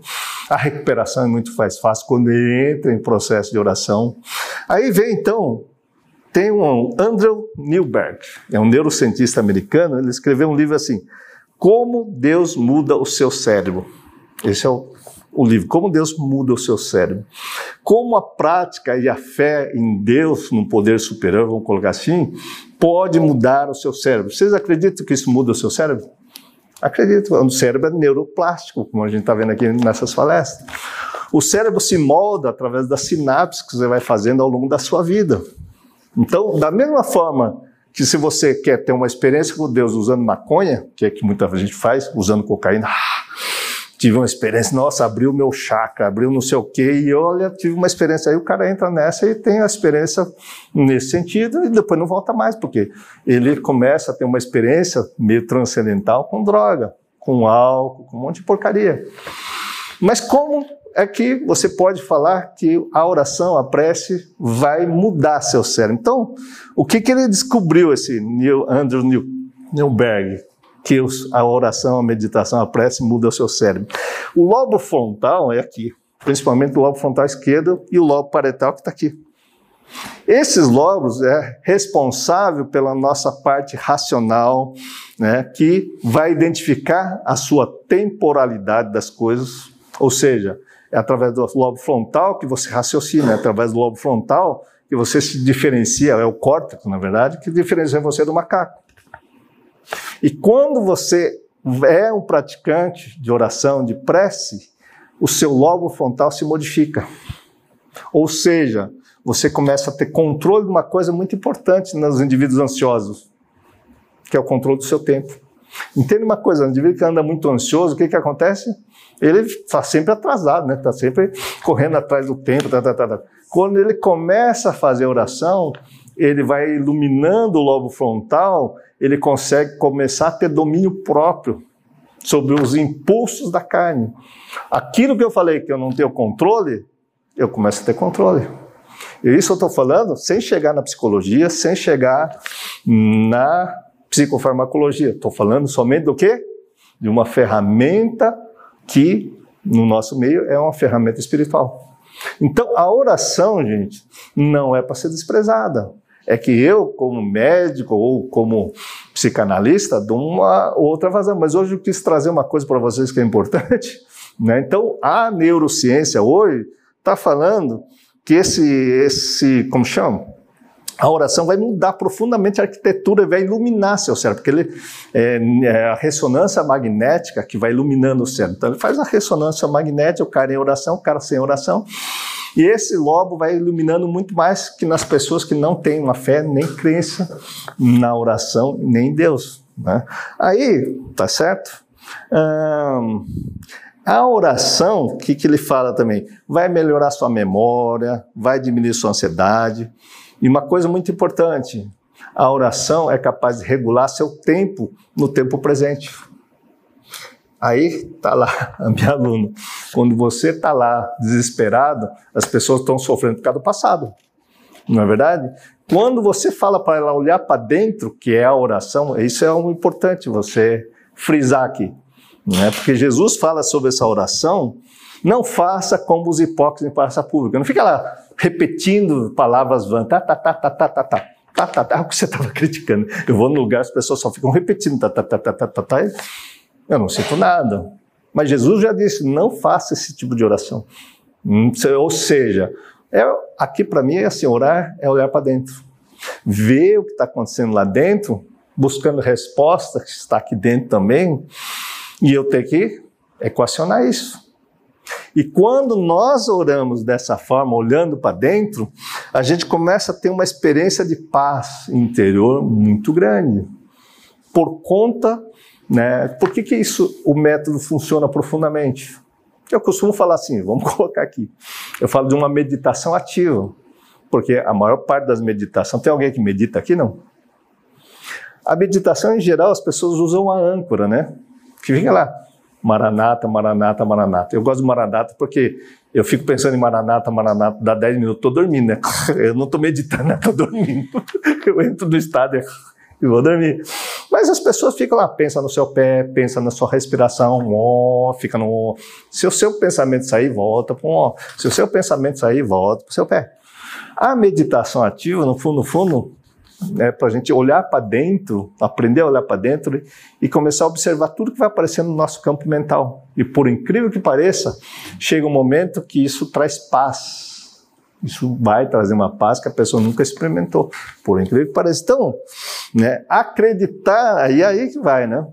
A recuperação é muito mais fácil quando ele entra em processo de oração. Aí vem então, tem um Andrew Newberg, é um neurocientista americano, ele escreveu um livro assim, Como Deus Muda o Seu Cérebro. Esse é o o livro Como Deus Muda o Seu Cérebro. Como a prática e a fé em Deus, no poder superior, vamos colocar assim, pode mudar o seu cérebro. Vocês acreditam que isso muda o seu cérebro? Acredito. O cérebro é neuroplástico, como a gente está vendo aqui nessas palestras. O cérebro se molda através das sinapses que você vai fazendo ao longo da sua vida. Então, da mesma forma que se você quer ter uma experiência com Deus usando maconha, que é que muita gente faz, usando cocaína, tive uma experiência, nossa, abriu meu chakra, abriu não sei o quê, e olha, tive uma experiência. Aí o cara entra nessa e tem a experiência nesse sentido, e depois não volta mais, porque ele começa a ter uma experiência meio transcendental com droga, com álcool, com um monte de porcaria. Mas como é que você pode falar que a oração, a prece, vai mudar seu cérebro? Então, o que, que ele descobriu, esse Neil, Andrew Newberg? Que a oração, a meditação, a prece muda o seu cérebro. O lobo frontal é aqui, principalmente o lobo frontal esquerdo e o lobo parietal que está aqui. Esses lobos é responsável pela nossa parte racional, né, que vai identificar a sua temporalidade das coisas, Ou seja, é através do lobo frontal que você raciocina, é através do lobo frontal que você se diferencia, é o córtex, na verdade, que diferencia você do macaco. E quando você é um praticante de oração, de prece, o seu lobo frontal se modifica. Ou seja, você começa a ter controle de uma coisa muito importante nos indivíduos ansiosos, que é o controle do seu tempo. Entende uma coisa, o indivíduo que anda muito ansioso, o que, que acontece? Ele está sempre atrasado, né? Está sempre correndo atrás do tempo. Tá, tá, tá, tá. Quando ele começa a fazer oração, ele vai iluminando o lobo frontal, ele consegue começar a ter domínio próprio sobre os impulsos da carne. Aquilo que eu falei que eu não tenho controle, eu começo a ter controle. E isso eu estou falando sem chegar na psicologia, sem chegar na psicofarmacologia. Estou falando somente do quê? De uma ferramenta que, no nosso meio, é uma ferramenta espiritual. Então, a oração, gente, não é para ser desprezada. É que eu, como médico ou como psicanalista, dou uma outra vazão. Mas hoje eu quis trazer uma coisa para vocês que é importante. Né? Então, a neurociência hoje está falando que esse, esse, como chama? a oração vai mudar profundamente a arquitetura, vai iluminar seu cérebro, porque ele é, é, a ressonância magnética que vai iluminando o cérebro. Então ele faz a ressonância magnética, o cara em oração, o cara sem oração, e esse lobo vai iluminando muito mais que nas pessoas que não têm uma fé nem crença na oração nem em Deus. Né? Aí, tá certo? A oração, o que, que ele fala também? Vai melhorar sua memória, vai diminuir sua ansiedade. E uma coisa muito importante: a oração é capaz de regular seu tempo no tempo presente. Aí tá lá a minha aluna. Quando você tá lá desesperado, as pessoas estão sofrendo por causa do passado. Não é verdade? Quando você fala para ela olhar para dentro, que é a oração, isso é um importante você frisar aqui. Né? Porque Jesus fala sobre essa oração, não faça como os hipócritas em praça pública. Não fica lá repetindo palavras vãs, tá, tá, tá, tá, tá, tá, tá. Tá, tá, tá, é o que você estava criticando. Eu vou no lugar, as pessoas só ficam repetindo, tá, tá, tá, tá, tá, tá, tá. Eu não sinto nada. Mas Jesus já disse: não faça esse tipo de oração. Ou seja, é, aqui para mim é assim: orar é olhar para dentro. Ver o que está acontecendo lá dentro, buscando resposta que está aqui dentro também, e eu ter que equacionar isso. E quando nós oramos dessa forma, olhando para dentro, a gente começa a ter uma experiência de paz interior muito grande. Por conta, né? Por que, que isso, o método funciona profundamente? Eu costumo falar assim, vamos colocar aqui. Eu falo de uma meditação ativa, porque a maior parte das meditações, tem alguém que medita aqui não? A meditação em geral as pessoas usam a âncora, né? Que fica lá, Maranata, Maranata, Maranata. Eu gosto de Maranata porque eu fico pensando em Maranata, Maranata, dá 10 minutos, estou dormindo, né? Eu não estou meditando? Estou dormindo. Eu entro no estado e vou dormir. Mas as pessoas ficam lá, pensa no seu pé, pensa na sua respiração, ó, fica no. Se o seu pensamento sair, volta para um ó. Se o seu pensamento sair, volta para o seu pé. A meditação ativa, no fundo, no fundo, né, para a gente olhar para dentro, aprender a olhar para dentro e começar a observar tudo que vai aparecendo no nosso campo mental. E por incrível que pareça, chega um momento que isso traz paz. Isso vai trazer uma paz que a pessoa nunca experimentou. Por incrível que pareça. Então, né, acreditar, e aí que vai, né?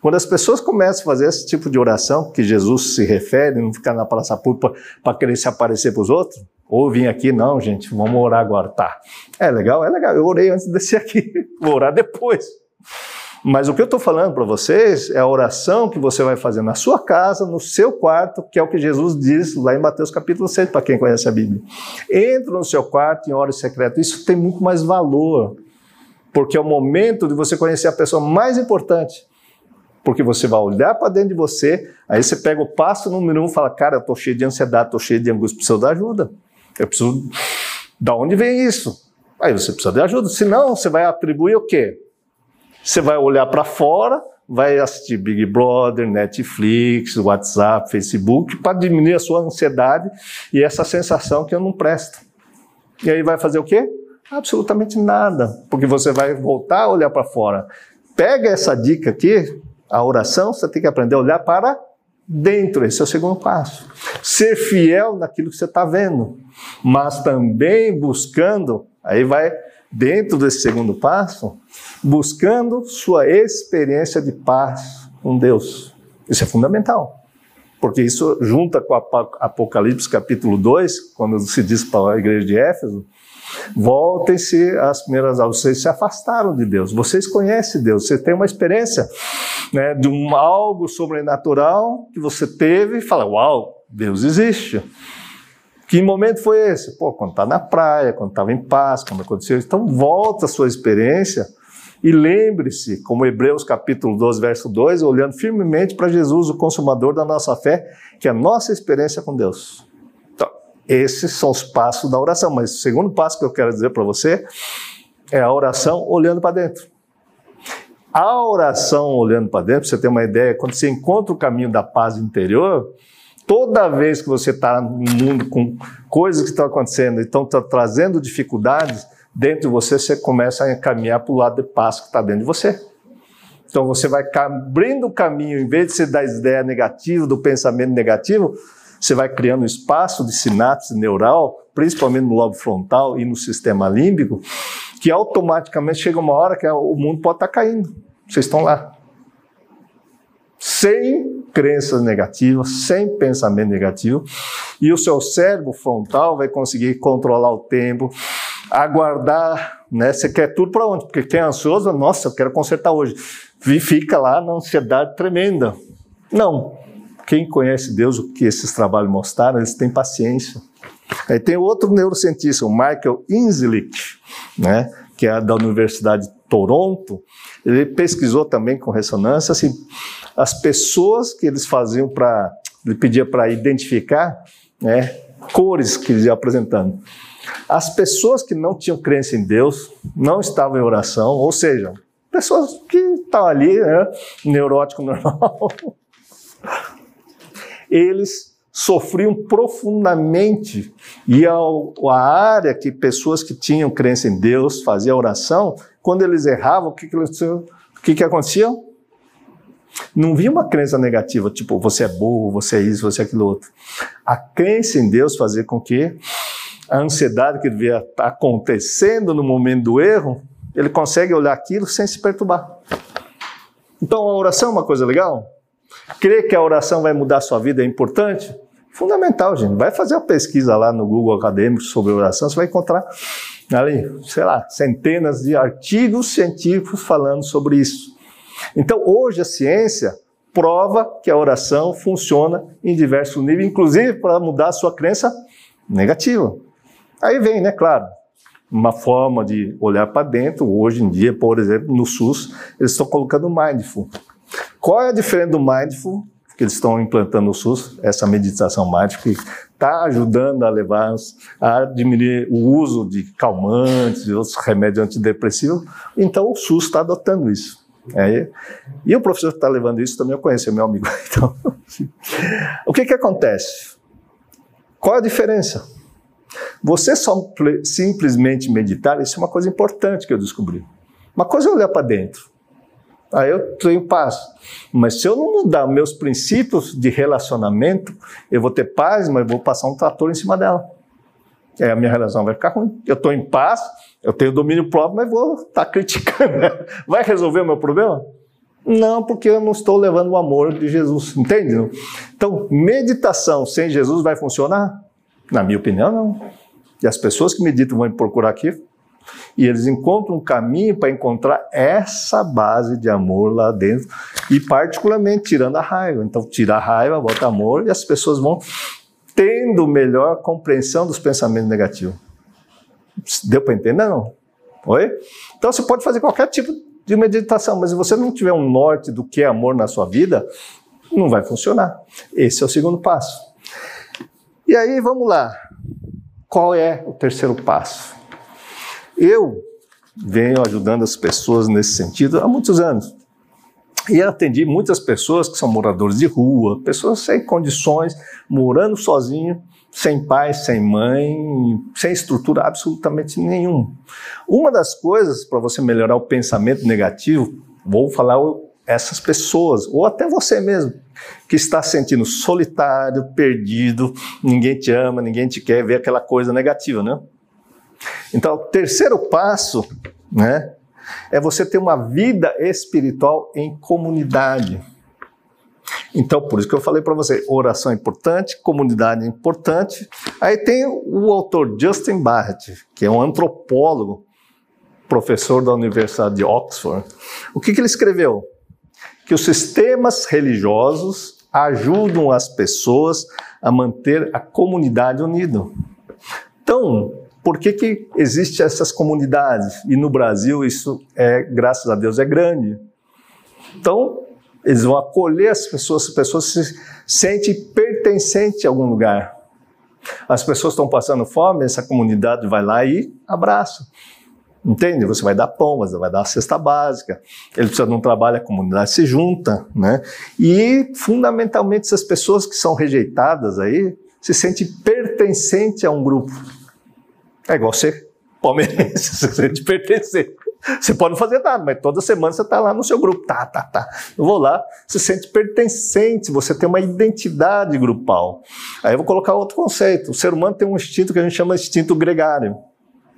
Quando as pessoas começam a fazer esse tipo de oração, que Jesus se refere, não ficar na praça pública para querer se aparecer para os outros, ou vim aqui, não, gente, vamos orar agora. Tá. É legal? É legal. Eu orei antes de descer aqui. Vou orar depois. Mas o que eu estou falando para vocês é a oração que você vai fazer na sua casa, no seu quarto, que é o que Jesus diz lá em Mateus capítulo 6, para quem conhece a Bíblia. Entra no seu quarto em hora secreta. Isso tem muito mais valor, porque é o momento de você conhecer a pessoa mais importante. Porque você vai olhar para dentro de você, aí você pega o passo número um e fala: Cara, eu estou cheio de ansiedade, estou cheio de angústia, preciso da ajuda. Eu preciso. Da onde vem isso? Aí você precisa de ajuda. Senão, você vai atribuir o quê? Você vai olhar para fora, vai assistir Big Brother, Netflix, WhatsApp, Facebook, para diminuir a sua ansiedade e essa sensação que eu não presto. E aí vai fazer o quê? Absolutamente nada, porque você vai voltar a olhar para fora. Pega essa dica aqui, a oração, você tem que aprender a olhar para dentro, esse é o segundo passo. Ser fiel naquilo que você está vendo, mas também buscando, aí vai dentro desse segundo passo, buscando sua experiência de paz com Deus. Isso é fundamental. Porque isso junta com Apocalipse capítulo 2, quando se diz para a igreja de Éfeso, voltem-se às primeiras aulas, vocês se afastaram de Deus, vocês conhecem Deus, você tem uma experiência né, de um algo sobrenatural que você teve e fala, uau, Deus existe. Que momento foi esse? Pô, quando está na praia, quando estava em paz, quando aconteceu. Então, volta a sua experiência e lembre-se, como Hebreus capítulo 12, verso 2, olhando firmemente para Jesus, o consumador da nossa fé, que é a nossa experiência com Deus. Então, esses são os passos da oração. Mas o segundo passo que eu quero dizer para você é a oração olhando para dentro. A oração olhando para dentro, você ter uma ideia, quando você encontra o caminho da paz interior, toda vez que você está no mundo com coisas que estão acontecendo e estão trazendo dificuldades, dentro de você você começa a caminhar para o lado de paz que está dentro de você. Então você vai abrindo o caminho, em vez de você dar ideia negativa, do pensamento negativo, você vai criando um espaço de sinapse neural, principalmente no lobo frontal e no sistema límbico, que automaticamente chega uma hora que o mundo pode estar tá caindo. Vocês estão lá sem crenças negativas, sem pensamento negativo, e o seu cérebro frontal vai conseguir controlar o tempo, aguardar, né? Você quer tudo para onde? Porque quem é ansioso, nossa, eu quero consertar hoje. Fica lá na ansiedade tremenda. Não. Quem conhece Deus, o que esses trabalhos mostraram, eles têm paciência. Aí tem outro neurocientista, o Michael Inzlick, né? que é da Universidade de Toronto, ele pesquisou também com ressonância, assim, as pessoas que eles faziam para, ele pedia para identificar, né, cores que eles iam apresentando. As pessoas que não tinham crença em Deus, não estavam em oração, ou seja, pessoas que estavam ali, né, neurótico normal, eles sofriam profundamente e a, área que pessoas que tinham crença em Deus faziam oração, quando eles erravam, o que, que, que, que acontecia? Não via uma crença negativa, tipo, você é burro, você é isso, você é aquilo outro. A crença em Deus fazia com que a ansiedade que devia estar acontecendo no momento do erro, ele consegue olhar aquilo sem se perturbar. Então a oração é uma coisa legal? Crer que a oração vai mudar a sua vida é importante? Fundamental, gente. Vai fazer uma pesquisa lá no Google Acadêmico sobre oração, você vai encontrar ali, sei lá, centenas de artigos científicos falando sobre isso. Então, hoje a ciência prova que a oração funciona em diversos níveis, inclusive para mudar a sua crença negativa. Aí vem, né, claro, uma forma de olhar para dentro. Hoje em dia, por exemplo, no SUS, eles estão colocando mindful. Qual é a diferença do mindful que eles estão implantando no SUS? Essa meditação mindful que está ajudando a levar a diminuir o uso de calmantes e outros remédios antidepressivos. Então, o SUS está adotando isso. É, e o professor que está levando isso também eu conheço, é meu amigo. Então, o que, que acontece? Qual a diferença? Você só simplesmente meditar, isso é uma coisa importante que eu descobri. Uma coisa é olhar para dentro. Aí eu tenho paz. Mas se eu não mudar meus princípios de relacionamento, eu vou ter paz, mas vou passar um trator em cima dela. Aí a minha relação vai ficar ruim. Eu estou em paz, eu tenho domínio próprio, mas vou estar tá criticando. Vai resolver o meu problema? Não, porque eu não estou levando o amor de Jesus, entende? Então, meditação sem Jesus vai funcionar? Na minha opinião, não. E as pessoas que meditam vão me procurar aqui e eles encontram um caminho para encontrar essa base de amor lá dentro e particularmente tirando a raiva. Então, tira a raiva, bota amor e as pessoas vão tendo melhor compreensão dos pensamentos negativos. Deu para entender, não? Oi? Então você pode fazer qualquer tipo de meditação, mas se você não tiver um norte do que é amor na sua vida, não vai funcionar. Esse é o segundo passo. E aí, vamos lá. Qual é o terceiro passo? Eu venho ajudando as pessoas nesse sentido há muitos anos. E atendi muitas pessoas que são moradores de rua, pessoas sem condições, morando sozinho, sem pai, sem mãe, sem estrutura absolutamente nenhuma. Uma das coisas para você melhorar o pensamento negativo, vou falar essas pessoas, ou até você mesmo, que está sentindo solitário, perdido, ninguém te ama, ninguém te quer, ver aquela coisa negativa, né? Então, o terceiro passo, né, é você ter uma vida espiritual em comunidade. Então, por isso que eu falei para você, oração é importante, comunidade é importante. Aí tem o autor Justin Barrett, que é um antropólogo, professor da Universidade de Oxford. O que, que ele escreveu? Que os sistemas religiosos ajudam as pessoas a manter a comunidade unida. Então, por que, que existem essas comunidades? E no Brasil isso é, graças a Deus, é grande. Então, eles vão acolher as pessoas, as pessoas se sentem pertencentes a algum lugar. As pessoas estão passando fome, essa comunidade vai lá e abraça. Entende? Você vai dar pão, você vai dar a cesta básica. Ele precisa de um trabalho, a comunidade se junta, né? E, fundamentalmente, essas pessoas que são rejeitadas aí se sentem pertencentes a um grupo. É igual ser palmeirense, você sente pertencer. Você pode não fazer nada, mas toda semana você está lá no seu grupo. Tá, tá, tá. Eu vou lá, você se sente pertencente, você tem uma identidade grupal. Aí eu vou colocar outro conceito. O ser humano tem um instinto que a gente chama de instinto gregário,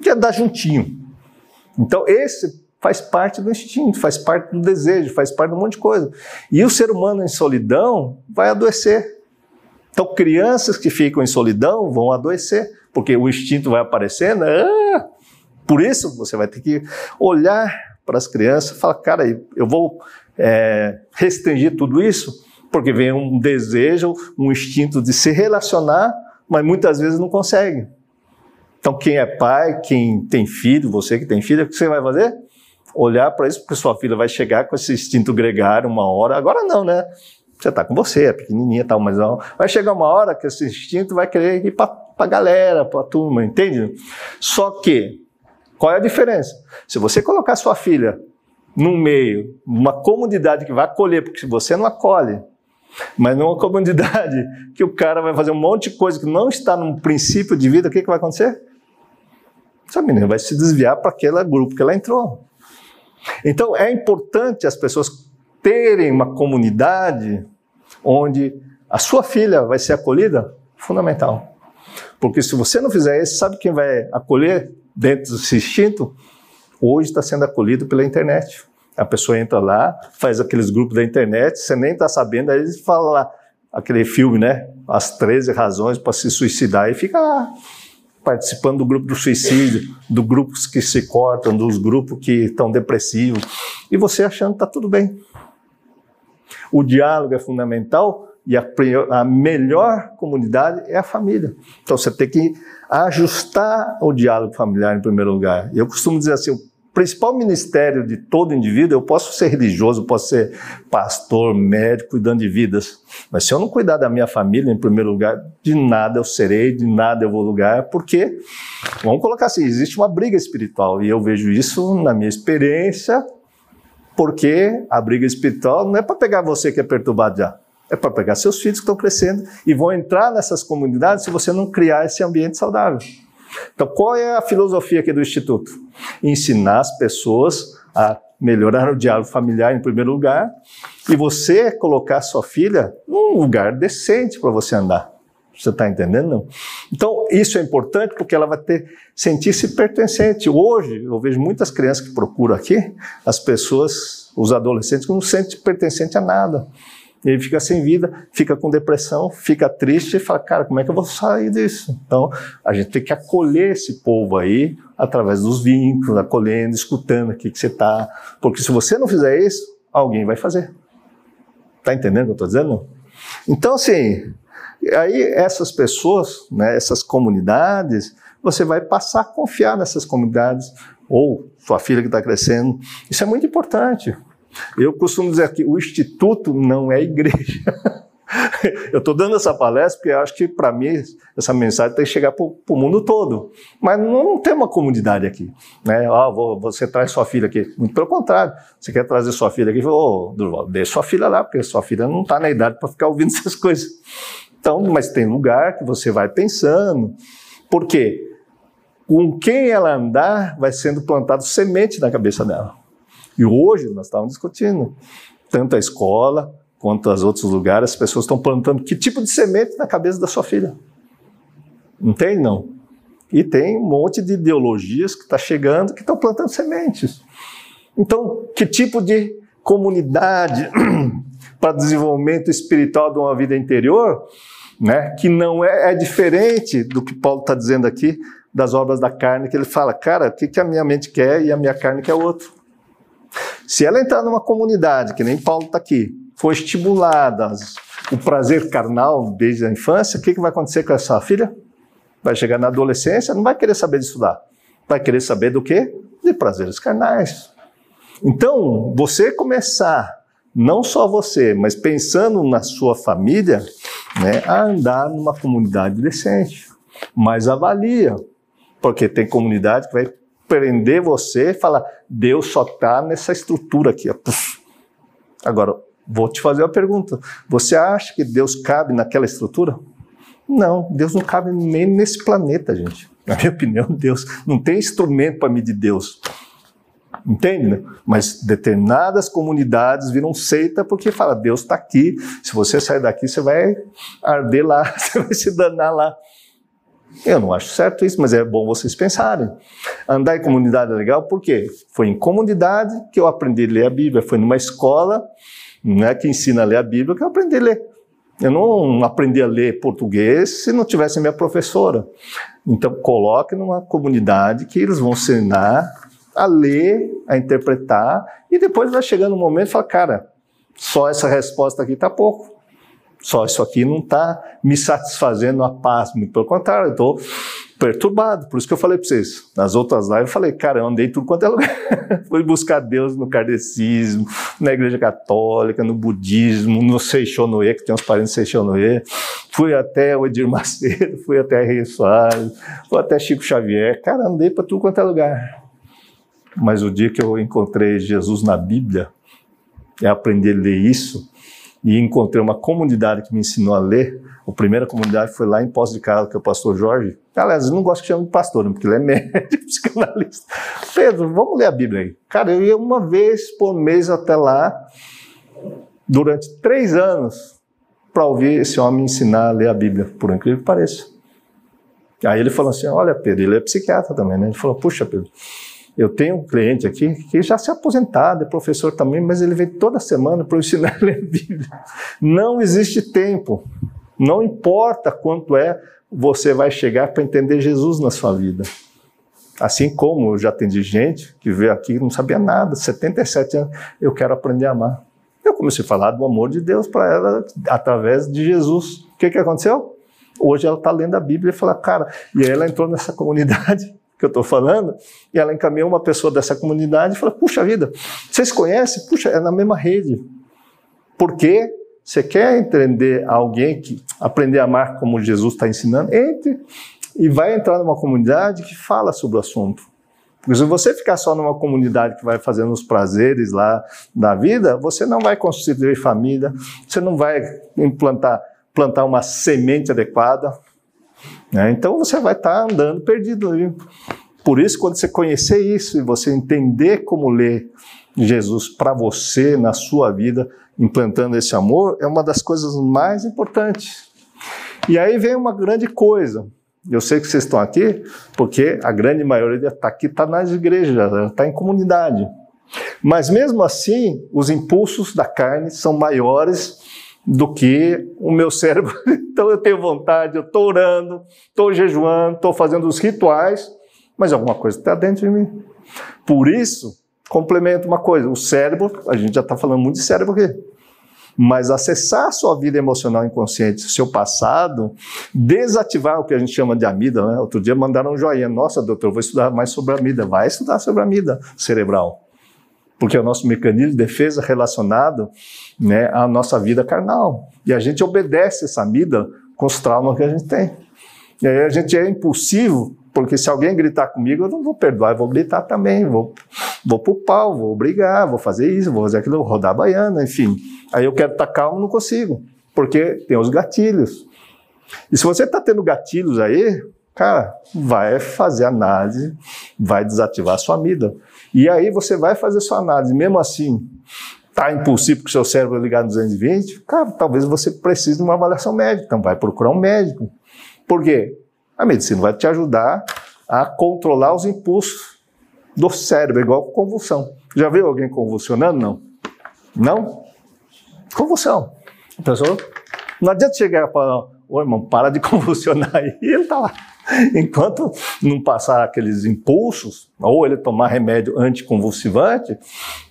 que é dar juntinho. Então, esse faz parte do instinto, faz parte do desejo, faz parte de um monte de coisa. E o ser humano em solidão vai adoecer. Então, crianças que ficam em solidão vão adoecer, porque o instinto vai aparecendo. Ah, por isso, você vai ter que olhar para as crianças e falar: cara, eu vou é, restringir tudo isso, porque vem um desejo, um instinto de se relacionar, mas muitas vezes não consegue. Então, quem é pai, quem tem filho, você que tem filho, o que você vai fazer? Olhar para isso, porque sua filha vai chegar com esse instinto gregário uma hora. Agora não, né? Você está com você, é pequenininha e tal, mas não. Vai chegar uma hora que esse instinto vai querer ir para a galera, para a turma, entende? Só que, qual é a diferença? Se você colocar sua filha num meio, numa comunidade que vai acolher, porque você não acolhe, mas numa comunidade que o cara vai fazer um monte de coisa que não está num princípio de vida, o que, que vai acontecer? Essa menina vai se desviar para aquele grupo que ela entrou. Então é importante as pessoas terem uma comunidade onde a sua filha vai ser acolhida, fundamental. Porque se você não fizer isso, sabe quem vai acolher dentro desse instinto? Hoje está sendo acolhido pela internet. A pessoa entra lá, faz aqueles grupos da internet, você nem está sabendo, aí eles falam lá, aquele filme, né? As 13 razões para se suicidar, e fica lá participando do grupo do suicídio, do grupos que se cortam, dos grupos que estão depressivos, e você achando que está tudo bem. O diálogo é fundamental e a, a, melhor comunidade é a família. Então você tem que ajustar o diálogo familiar em primeiro lugar. Eu costumo dizer assim: principal ministério de todo indivíduo, eu posso ser religioso, posso ser pastor, médico, cuidando de vidas, mas se eu não cuidar da minha família em primeiro lugar, de nada eu serei, de nada eu vou lugar, porque, vamos colocar assim, existe uma briga espiritual, e eu vejo isso na minha experiência, porque a briga espiritual não é para pegar você que é perturbado já, é para pegar seus filhos que estão crescendo e vão entrar nessas comunidades se você não criar esse ambiente saudável. Então, qual é a filosofia aqui do Instituto? Ensinar as pessoas a melhorar o diálogo familiar em primeiro lugar e você colocar sua filha num lugar decente para você andar. Você está entendendo? Então, isso é importante porque ela vai ter sentir-se pertencente. Hoje, eu vejo muitas crianças que procuram aqui, as pessoas, os adolescentes, que não se sentem pertencentes a nada. Ele fica sem vida, fica com depressão, fica triste e fala, cara, como é que eu vou sair disso? Então, a gente tem que acolher esse povo aí através dos vínculos, acolhendo, escutando aqui que você está. Porque se você não fizer isso, alguém vai fazer. Tá entendendo o que eu estou dizendo? Então, assim, aí essas pessoas, né, essas comunidades, você vai passar a confiar nessas comunidades, ou sua filha que está crescendo. Isso é muito importante. Eu costumo dizer que o instituto não é igreja. eu estou dando essa palestra porque acho que, para mim, essa mensagem tem que chegar para o mundo todo. Mas não, não, tem uma comunidade aqui. Né? Ah, vou, você traz sua filha aqui. Muito pelo contrário. Você quer trazer sua filha aqui? Oh, deixa sua filha lá, porque sua filha não está na idade para ficar ouvindo essas coisas. Então, mas tem lugar que você vai pensando. Por quê? Com quem ela andar, vai sendo plantado semente na cabeça dela. E hoje nós estávamos discutindo. tanto a escola quanto as outros lugares, as pessoas estão plantando que tipo de semente na cabeça da sua filha. Não tem, não. E tem um monte de ideologias que está chegando que estão plantando sementes. Então, que tipo de comunidade para desenvolvimento espiritual de uma vida interior, né, que não é, é diferente do que Paulo está dizendo aqui das obras da carne, que ele fala, cara, o que, que a minha mente quer e a minha carne quer outro. Se ela entrar numa comunidade, que nem Paulo está aqui, for estimulada o prazer carnal desde a infância, o que, que vai acontecer com essa filha? Vai chegar na adolescência, não vai querer saber de estudar. Vai querer saber do quê? De prazeres carnais. Então, você começar, não só você, mas pensando na sua família, né, a andar numa comunidade decente. Mas avalia, porque tem comunidade que vai prender você e falar: Deus só está nessa estrutura aqui. Agora, Vou te fazer uma pergunta. Você acha que Deus cabe naquela estrutura? Não, Deus não cabe nem nesse planeta, gente. Na minha opinião, Deus não tem instrumento para medir Deus. Entende? Né? Mas determinadas comunidades viram seita porque fala, Deus está aqui. Se você sair daqui, você vai arder lá, você vai se danar lá. Eu não acho certo isso, mas é bom vocês pensarem. Andar em comunidade é legal, por quê? Foi em comunidade que eu aprendi a ler a Bíblia, foi numa escola não é que ensina a ler a Bíblia, que eu aprendi a ler. Eu não aprendi a ler português se não tivesse minha professora. Então, coloque numa comunidade que eles vão ensinar a ler, a interpretar, e depois vai chegando um momento e fala, cara, só essa resposta aqui está pouco. Só isso aqui não está me satisfazendo a paz. Muito pelo contrário, eu estou perturbado. Por isso que eu falei para vocês. Nas outras lives eu falei, cara, eu andei tudo quanto é lugar. Fui buscar Deus no kardecismo, na igreja católica, no budismo, no Seixonoe, que tem uns parentes Seixonoe. Fui até o Edir Macedo, fui até Rei Soares, fui até Chico Xavier. Cara, andei para tudo quanto é lugar. Mas o dia que eu encontrei Jesus na Bíblia, e aprendi a ler isso, e encontrei uma comunidade que me ensinou a ler, a primeira comunidade foi lá em Poço de Caldas, que é o pastor Jorge. Aliás, eu não gosto que chame de pastor, porque ele é médico, psicanalista. Pedro, vamos ler a Bíblia aí. Cara, eu ia uma vez por mês até lá, durante três anos, para ouvir esse homem ensinar a ler a Bíblia, por incrível que pareça. Aí ele falou assim: Olha, Pedro, ele é psiquiatra também, né? Ele falou: Puxa, Pedro, eu tenho um cliente aqui que já se aposentado, é professor também, mas ele vem toda semana para ensinar a ler a Bíblia. Não existe tempo. Não importa quanto é, você vai chegar para entender Jesus na sua vida. Assim como eu já atendi gente que veio aqui e não sabia nada, 77 anos, eu quero aprender a amar. Eu comecei a falar do amor de Deus para ela através de Jesus. O que, que aconteceu? Hoje ela está lendo a Bíblia e fala, cara, e aí ela entrou nessa comunidade que eu estou falando, e ela encaminhou uma pessoa dessa comunidade e falou, puxa vida, vocês conhecem? Puxa, é na mesma rede. Por quê? Você quer entender alguém que aprender a amar como Jesus está ensinando? Entre e vai entrar numa comunidade que fala sobre o assunto. Porque se você ficar só numa comunidade que vai fazendo os prazeres lá da vida, você não vai constituir família, você não vai implantar plantar uma semente adequada. Né? Então você vai estar tá andando perdido. Por isso, quando você conhecer isso e você entender como ler Jesus para você na sua vida, implantando esse amor, é uma das coisas mais importantes. E aí vem uma grande coisa. Eu sei que vocês estão aqui porque a grande maioria está aqui, está nas igrejas, está em comunidade. Mas mesmo assim, os impulsos da carne são maiores do que o meu cérebro. Então eu tenho vontade, eu estou orando, estou jejuando, estou fazendo os rituais, mas alguma coisa está dentro de mim. Por isso, complemento uma coisa: o cérebro, a gente já está falando muito de cérebro aqui. Mas acessar a sua vida emocional inconsciente, seu passado, desativar o que a gente chama de amida, né? Outro dia mandaram um joinha. Nossa, doutor, vou estudar mais sobre a amida. Vai estudar sobre a amida cerebral. Porque é o nosso mecanismo de defesa relacionado né, à nossa vida carnal. E a gente obedece essa amida com os traumas que a gente tem. E aí a gente é impulsivo porque se alguém gritar comigo, eu não vou perdoar, eu vou gritar também, vou, vou pro pau, vou brigar, vou fazer isso, vou fazer aquilo, rodar baiana, enfim. Aí eu quero estar calmo, não consigo, porque tem os gatilhos. E se você está tendo gatilhos aí, cara, vai fazer análise, vai desativar a sua amida. E aí você vai fazer sua análise, mesmo assim, Está impulsivo com o seu cérebro ligado no 220? Cara, talvez você precise de uma avaliação médica, então vai procurar um médico. Por quê? A medicina vai te ajudar a controlar os impulsos do cérebro, igual convulsão. Já viu alguém convulsionando? Não. Não? Convulsão. A pessoa, não adianta chegar falar, ô irmão, para de convulsionar aí, ele está lá. Enquanto não passar aqueles impulsos, ou ele tomar remédio anticonvulsivante,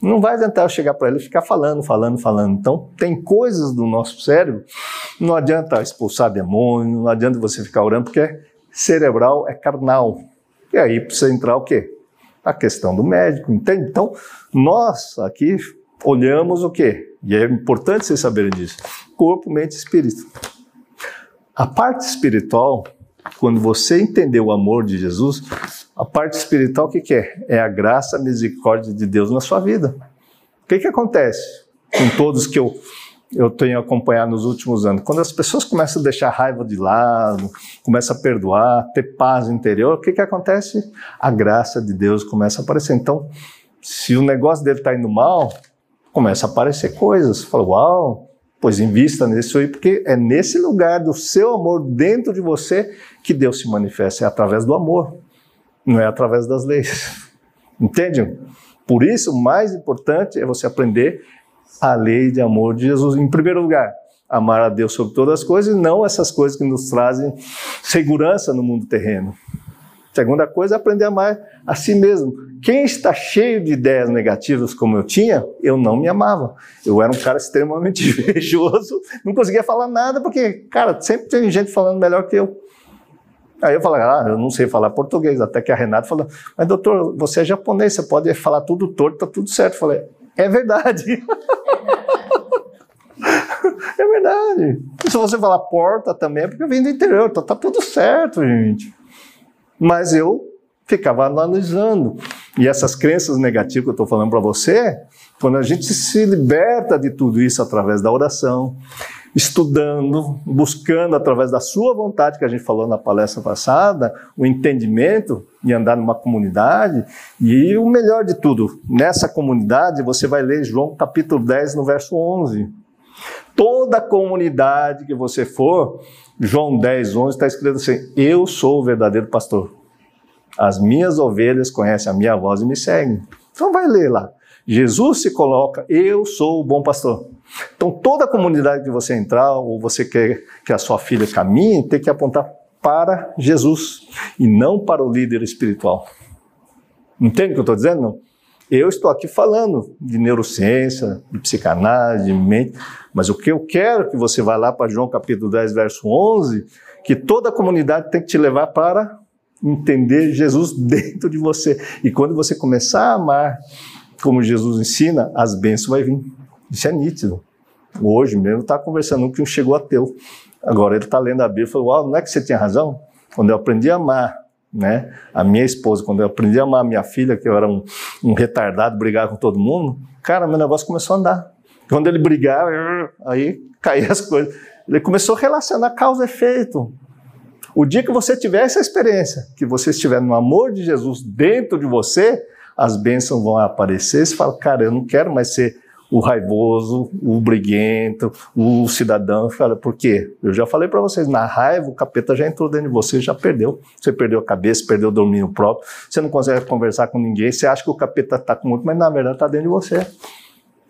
não vai adiantar eu chegar para ele e ficar falando, falando, falando. Então, tem coisas do nosso cérebro, não adianta expulsar demônio, não adianta você ficar orando, porque é cerebral é carnal. E aí precisa entrar o quê? A questão do médico, entende? Então, nós aqui olhamos o quê? E é importante vocês saberem disso. Corpo, mente e espírito. A parte espiritual quando você entender o amor de Jesus, a parte espiritual o que, que é? É a graça, a misericórdia de Deus na sua vida. O que, que acontece com todos que eu, eu tenho acompanhado nos últimos anos? Quando as pessoas começam a deixar a raiva de lado, começam a perdoar, ter paz interior, o que, que acontece? A graça de Deus começa a aparecer. Então, se o negócio dele está indo mal, começa a aparecer coisas. Fala, uau, Pois invista nisso aí, porque é nesse lugar do seu amor dentro de você que Deus se manifesta. É através do amor, não é através das leis. Entende? Por isso, o mais importante é você aprender a lei de amor de Jesus. Em primeiro lugar, amar a Deus sobre todas as coisas e não essas coisas que nos trazem segurança no mundo terreno. Segunda coisa aprender a amar a si mesmo. Quem está cheio de ideias negativas como eu tinha, eu não me amava. Eu era um cara extremamente invejoso, não conseguia falar nada, porque, cara, sempre tem gente falando melhor que eu. Aí eu falei, ah, eu não sei falar português. Até que a Renata falou, mas doutor, você é japonês, você pode falar tudo torto, tá tudo certo. Eu falei, é verdade. é verdade. E se você falar porta também, é porque eu vim do interior, então tá tudo certo, gente. Mas eu ficava analisando. E essas crenças negativas que eu estou falando para você, quando a gente se liberta de tudo isso através da oração, estudando, buscando através da sua vontade, que a gente falou na palestra passada, o entendimento e andar numa comunidade. E o melhor de tudo, nessa comunidade você vai ler João capítulo 10, no verso 11. Toda comunidade que você for, João 10, 11 está escrito assim: Eu sou o verdadeiro pastor. As minhas ovelhas conhecem a minha voz e me seguem. Então vai ler lá. Jesus se coloca, eu sou o bom pastor. Então toda comunidade que você entrar, ou você quer que a sua filha caminhe, tem que apontar para Jesus e não para o líder espiritual. Entende o que eu estou dizendo? Eu estou aqui falando de neurociência, de psicanálise, de mente, mas o que eu quero que você vá lá para João capítulo 10, verso 11, que toda a comunidade tem que te levar para entender Jesus dentro de você. E quando você começar a amar como Jesus ensina, as bênçãos vão vir. Isso é nítido. Hoje mesmo está conversando com um chegou ateu. Agora ele está lendo a Bíblia e falou: Uau, não é que você tinha razão? Quando eu aprendi a amar né, a minha esposa, quando eu aprendi a amar a minha filha, que eu era um, um retardado, brigava com todo mundo, cara, meu negócio começou a andar. Quando ele brigava, aí caía as coisas. Ele começou a relacionar causa e efeito. O dia que você tiver essa experiência, que você estiver no amor de Jesus dentro de você, as bênçãos vão aparecer. Você fala, cara, eu não quero mais ser o raivoso, o briguento, o cidadão. Fala, por quê? Eu já falei para vocês, na raiva o capeta já entrou dentro de você, já perdeu. Você perdeu a cabeça, perdeu o domínio próprio, você não consegue conversar com ninguém, você acha que o capeta está com outro, mas na verdade está dentro de você.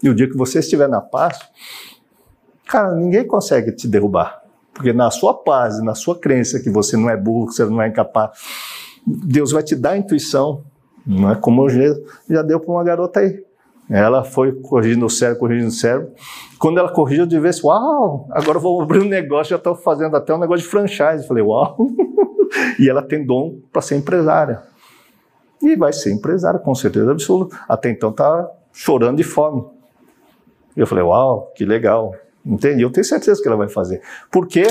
E o dia que você estiver na paz, cara, ninguém consegue te derrubar. Porque na sua paz, na sua crença que você não é burro, que você não é incapaz, Deus vai te dar a intuição, não é como eu já, já deu para uma garota aí. Ela foi corrigindo o cérebro, corrigindo o cérebro. Quando ela corrigiu, eu disse, uau, agora eu vou abrir um negócio, já estou fazendo até um negócio de franchise. Falei, uau. e ela tem dom para ser empresária. E vai ser empresária, com certeza absoluta. Até então está chorando de fome. Eu falei, uau, que legal. Entende? Eu tenho certeza que ela vai fazer. Porque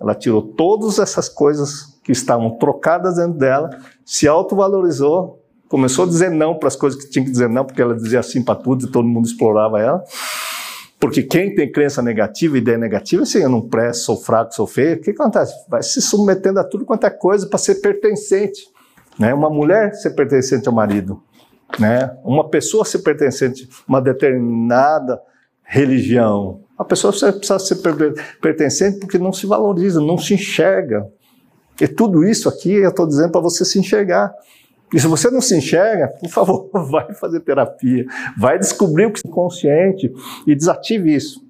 ela tirou todas essas coisas que estavam trocadas dentro dela, se autovalorizou, começou a dizer não para as coisas que tinha que dizer não, porque ela dizia sim para tudo e todo mundo explorava ela. Porque quem tem crença negativa, ideia negativa, assim, eu não presto, sou fraco, sou feio, o que acontece? Vai se submetendo a tudo quanto é coisa para ser pertencente. Né? Uma mulher ser pertencente ao marido. né? Uma pessoa ser pertencente a uma determinada religião, a pessoa precisa ser pertencente porque não se valoriza, não se enxerga. E tudo isso aqui eu estou dizendo para você se enxergar. E se você não se enxerga, por favor, vai fazer terapia, vai descobrir o que é consciente e desative isso.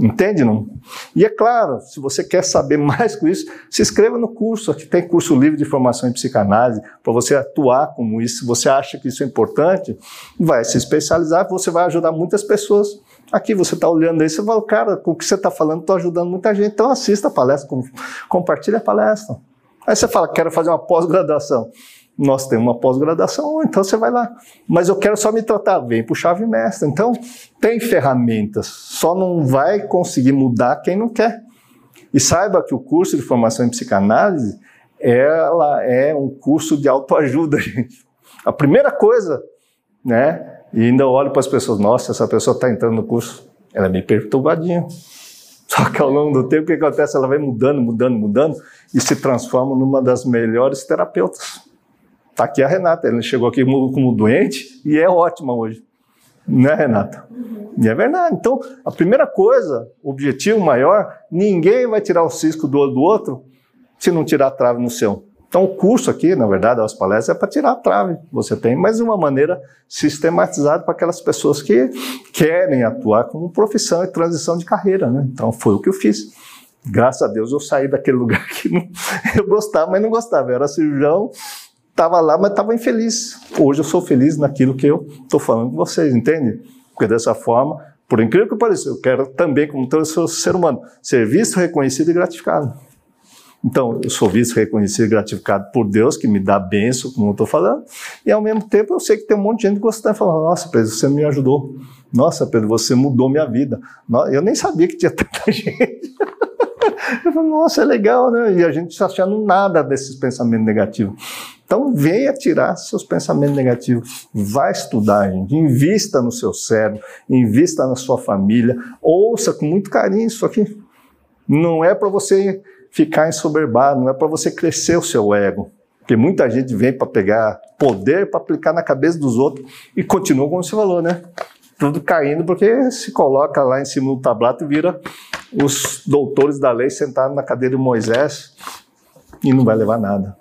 Entende, não? E é claro, se você quer saber mais com isso, se inscreva no curso. Aqui tem curso livre de formação em psicanálise para você atuar como isso. Se você acha que isso é importante, vai se especializar, você vai ajudar muitas pessoas. Aqui você está olhando aí, você fala, cara, com o que você está falando, estou ajudando muita gente. Então assista a palestra, compartilhe a palestra. Aí você fala, quero fazer uma pós-graduação nós temos uma pós-graduação, então você vai lá. Mas eu quero só me tratar, vem para o chave mestra. Então, tem ferramentas, só não vai conseguir mudar quem não quer. E saiba que o curso de formação em psicanálise, ela é um curso de autoajuda, gente. A primeira coisa, né? E ainda olho para as pessoas, nossa, essa pessoa está entrando no curso, ela é meio perturbadinha. Só que ao longo do tempo, o que acontece? Ela vai mudando, mudando, mudando e se transforma numa das melhores terapeutas. Está aqui a Renata, ela chegou aqui como, doente e é ótima hoje. Né, Renata? Uhum. E é verdade. Então, a primeira coisa, o objetivo maior, ninguém vai tirar o cisco do olho do outro se não tirar a trave no seu. Então, o curso aqui, na verdade, as palestras, é para tirar a trave que você tem, mas de uma maneira sistematizada para aquelas pessoas que querem atuar como profissão e transição de carreira. Né? Então, foi o que eu fiz. Graças a Deus eu saí daquele lugar que não, eu gostava, mas não gostava. Eu era cirurgião, estava lá, mas estava infeliz. Hoje eu sou feliz naquilo que eu estou falando com vocês, entende? Porque dessa forma, por incrível que pareça, eu quero também, como todo ser humano, ser visto, reconhecido e gratificado. Então, eu sou visto, reconhecido e gratificado por Deus, que me dá benção, como eu estou falando, e ao mesmo tempo eu sei que tem um monte de gente gostando, falando, nossa, Pedro, você me ajudou. Nossa, Pedro, você mudou minha vida. Eu nem sabia que tinha tanta gente. Eu falei, nossa, é legal, né? E a gente está achando nada desses pensamentos negativos. Então, venha tirar seus pensamentos negativos. Vai estudar, gente. Invista no seu cérebro, invista na sua família. Ouça com muito carinho isso aqui. Não é para você ficar ensoberbado, não é para você crescer o seu ego. Porque muita gente vem para pegar poder para aplicar na cabeça dos outros e continua como você falou, né? Tudo caindo porque se coloca lá em cima do tablato e vira os doutores da lei sentados na cadeira de Moisés e não vai levar nada.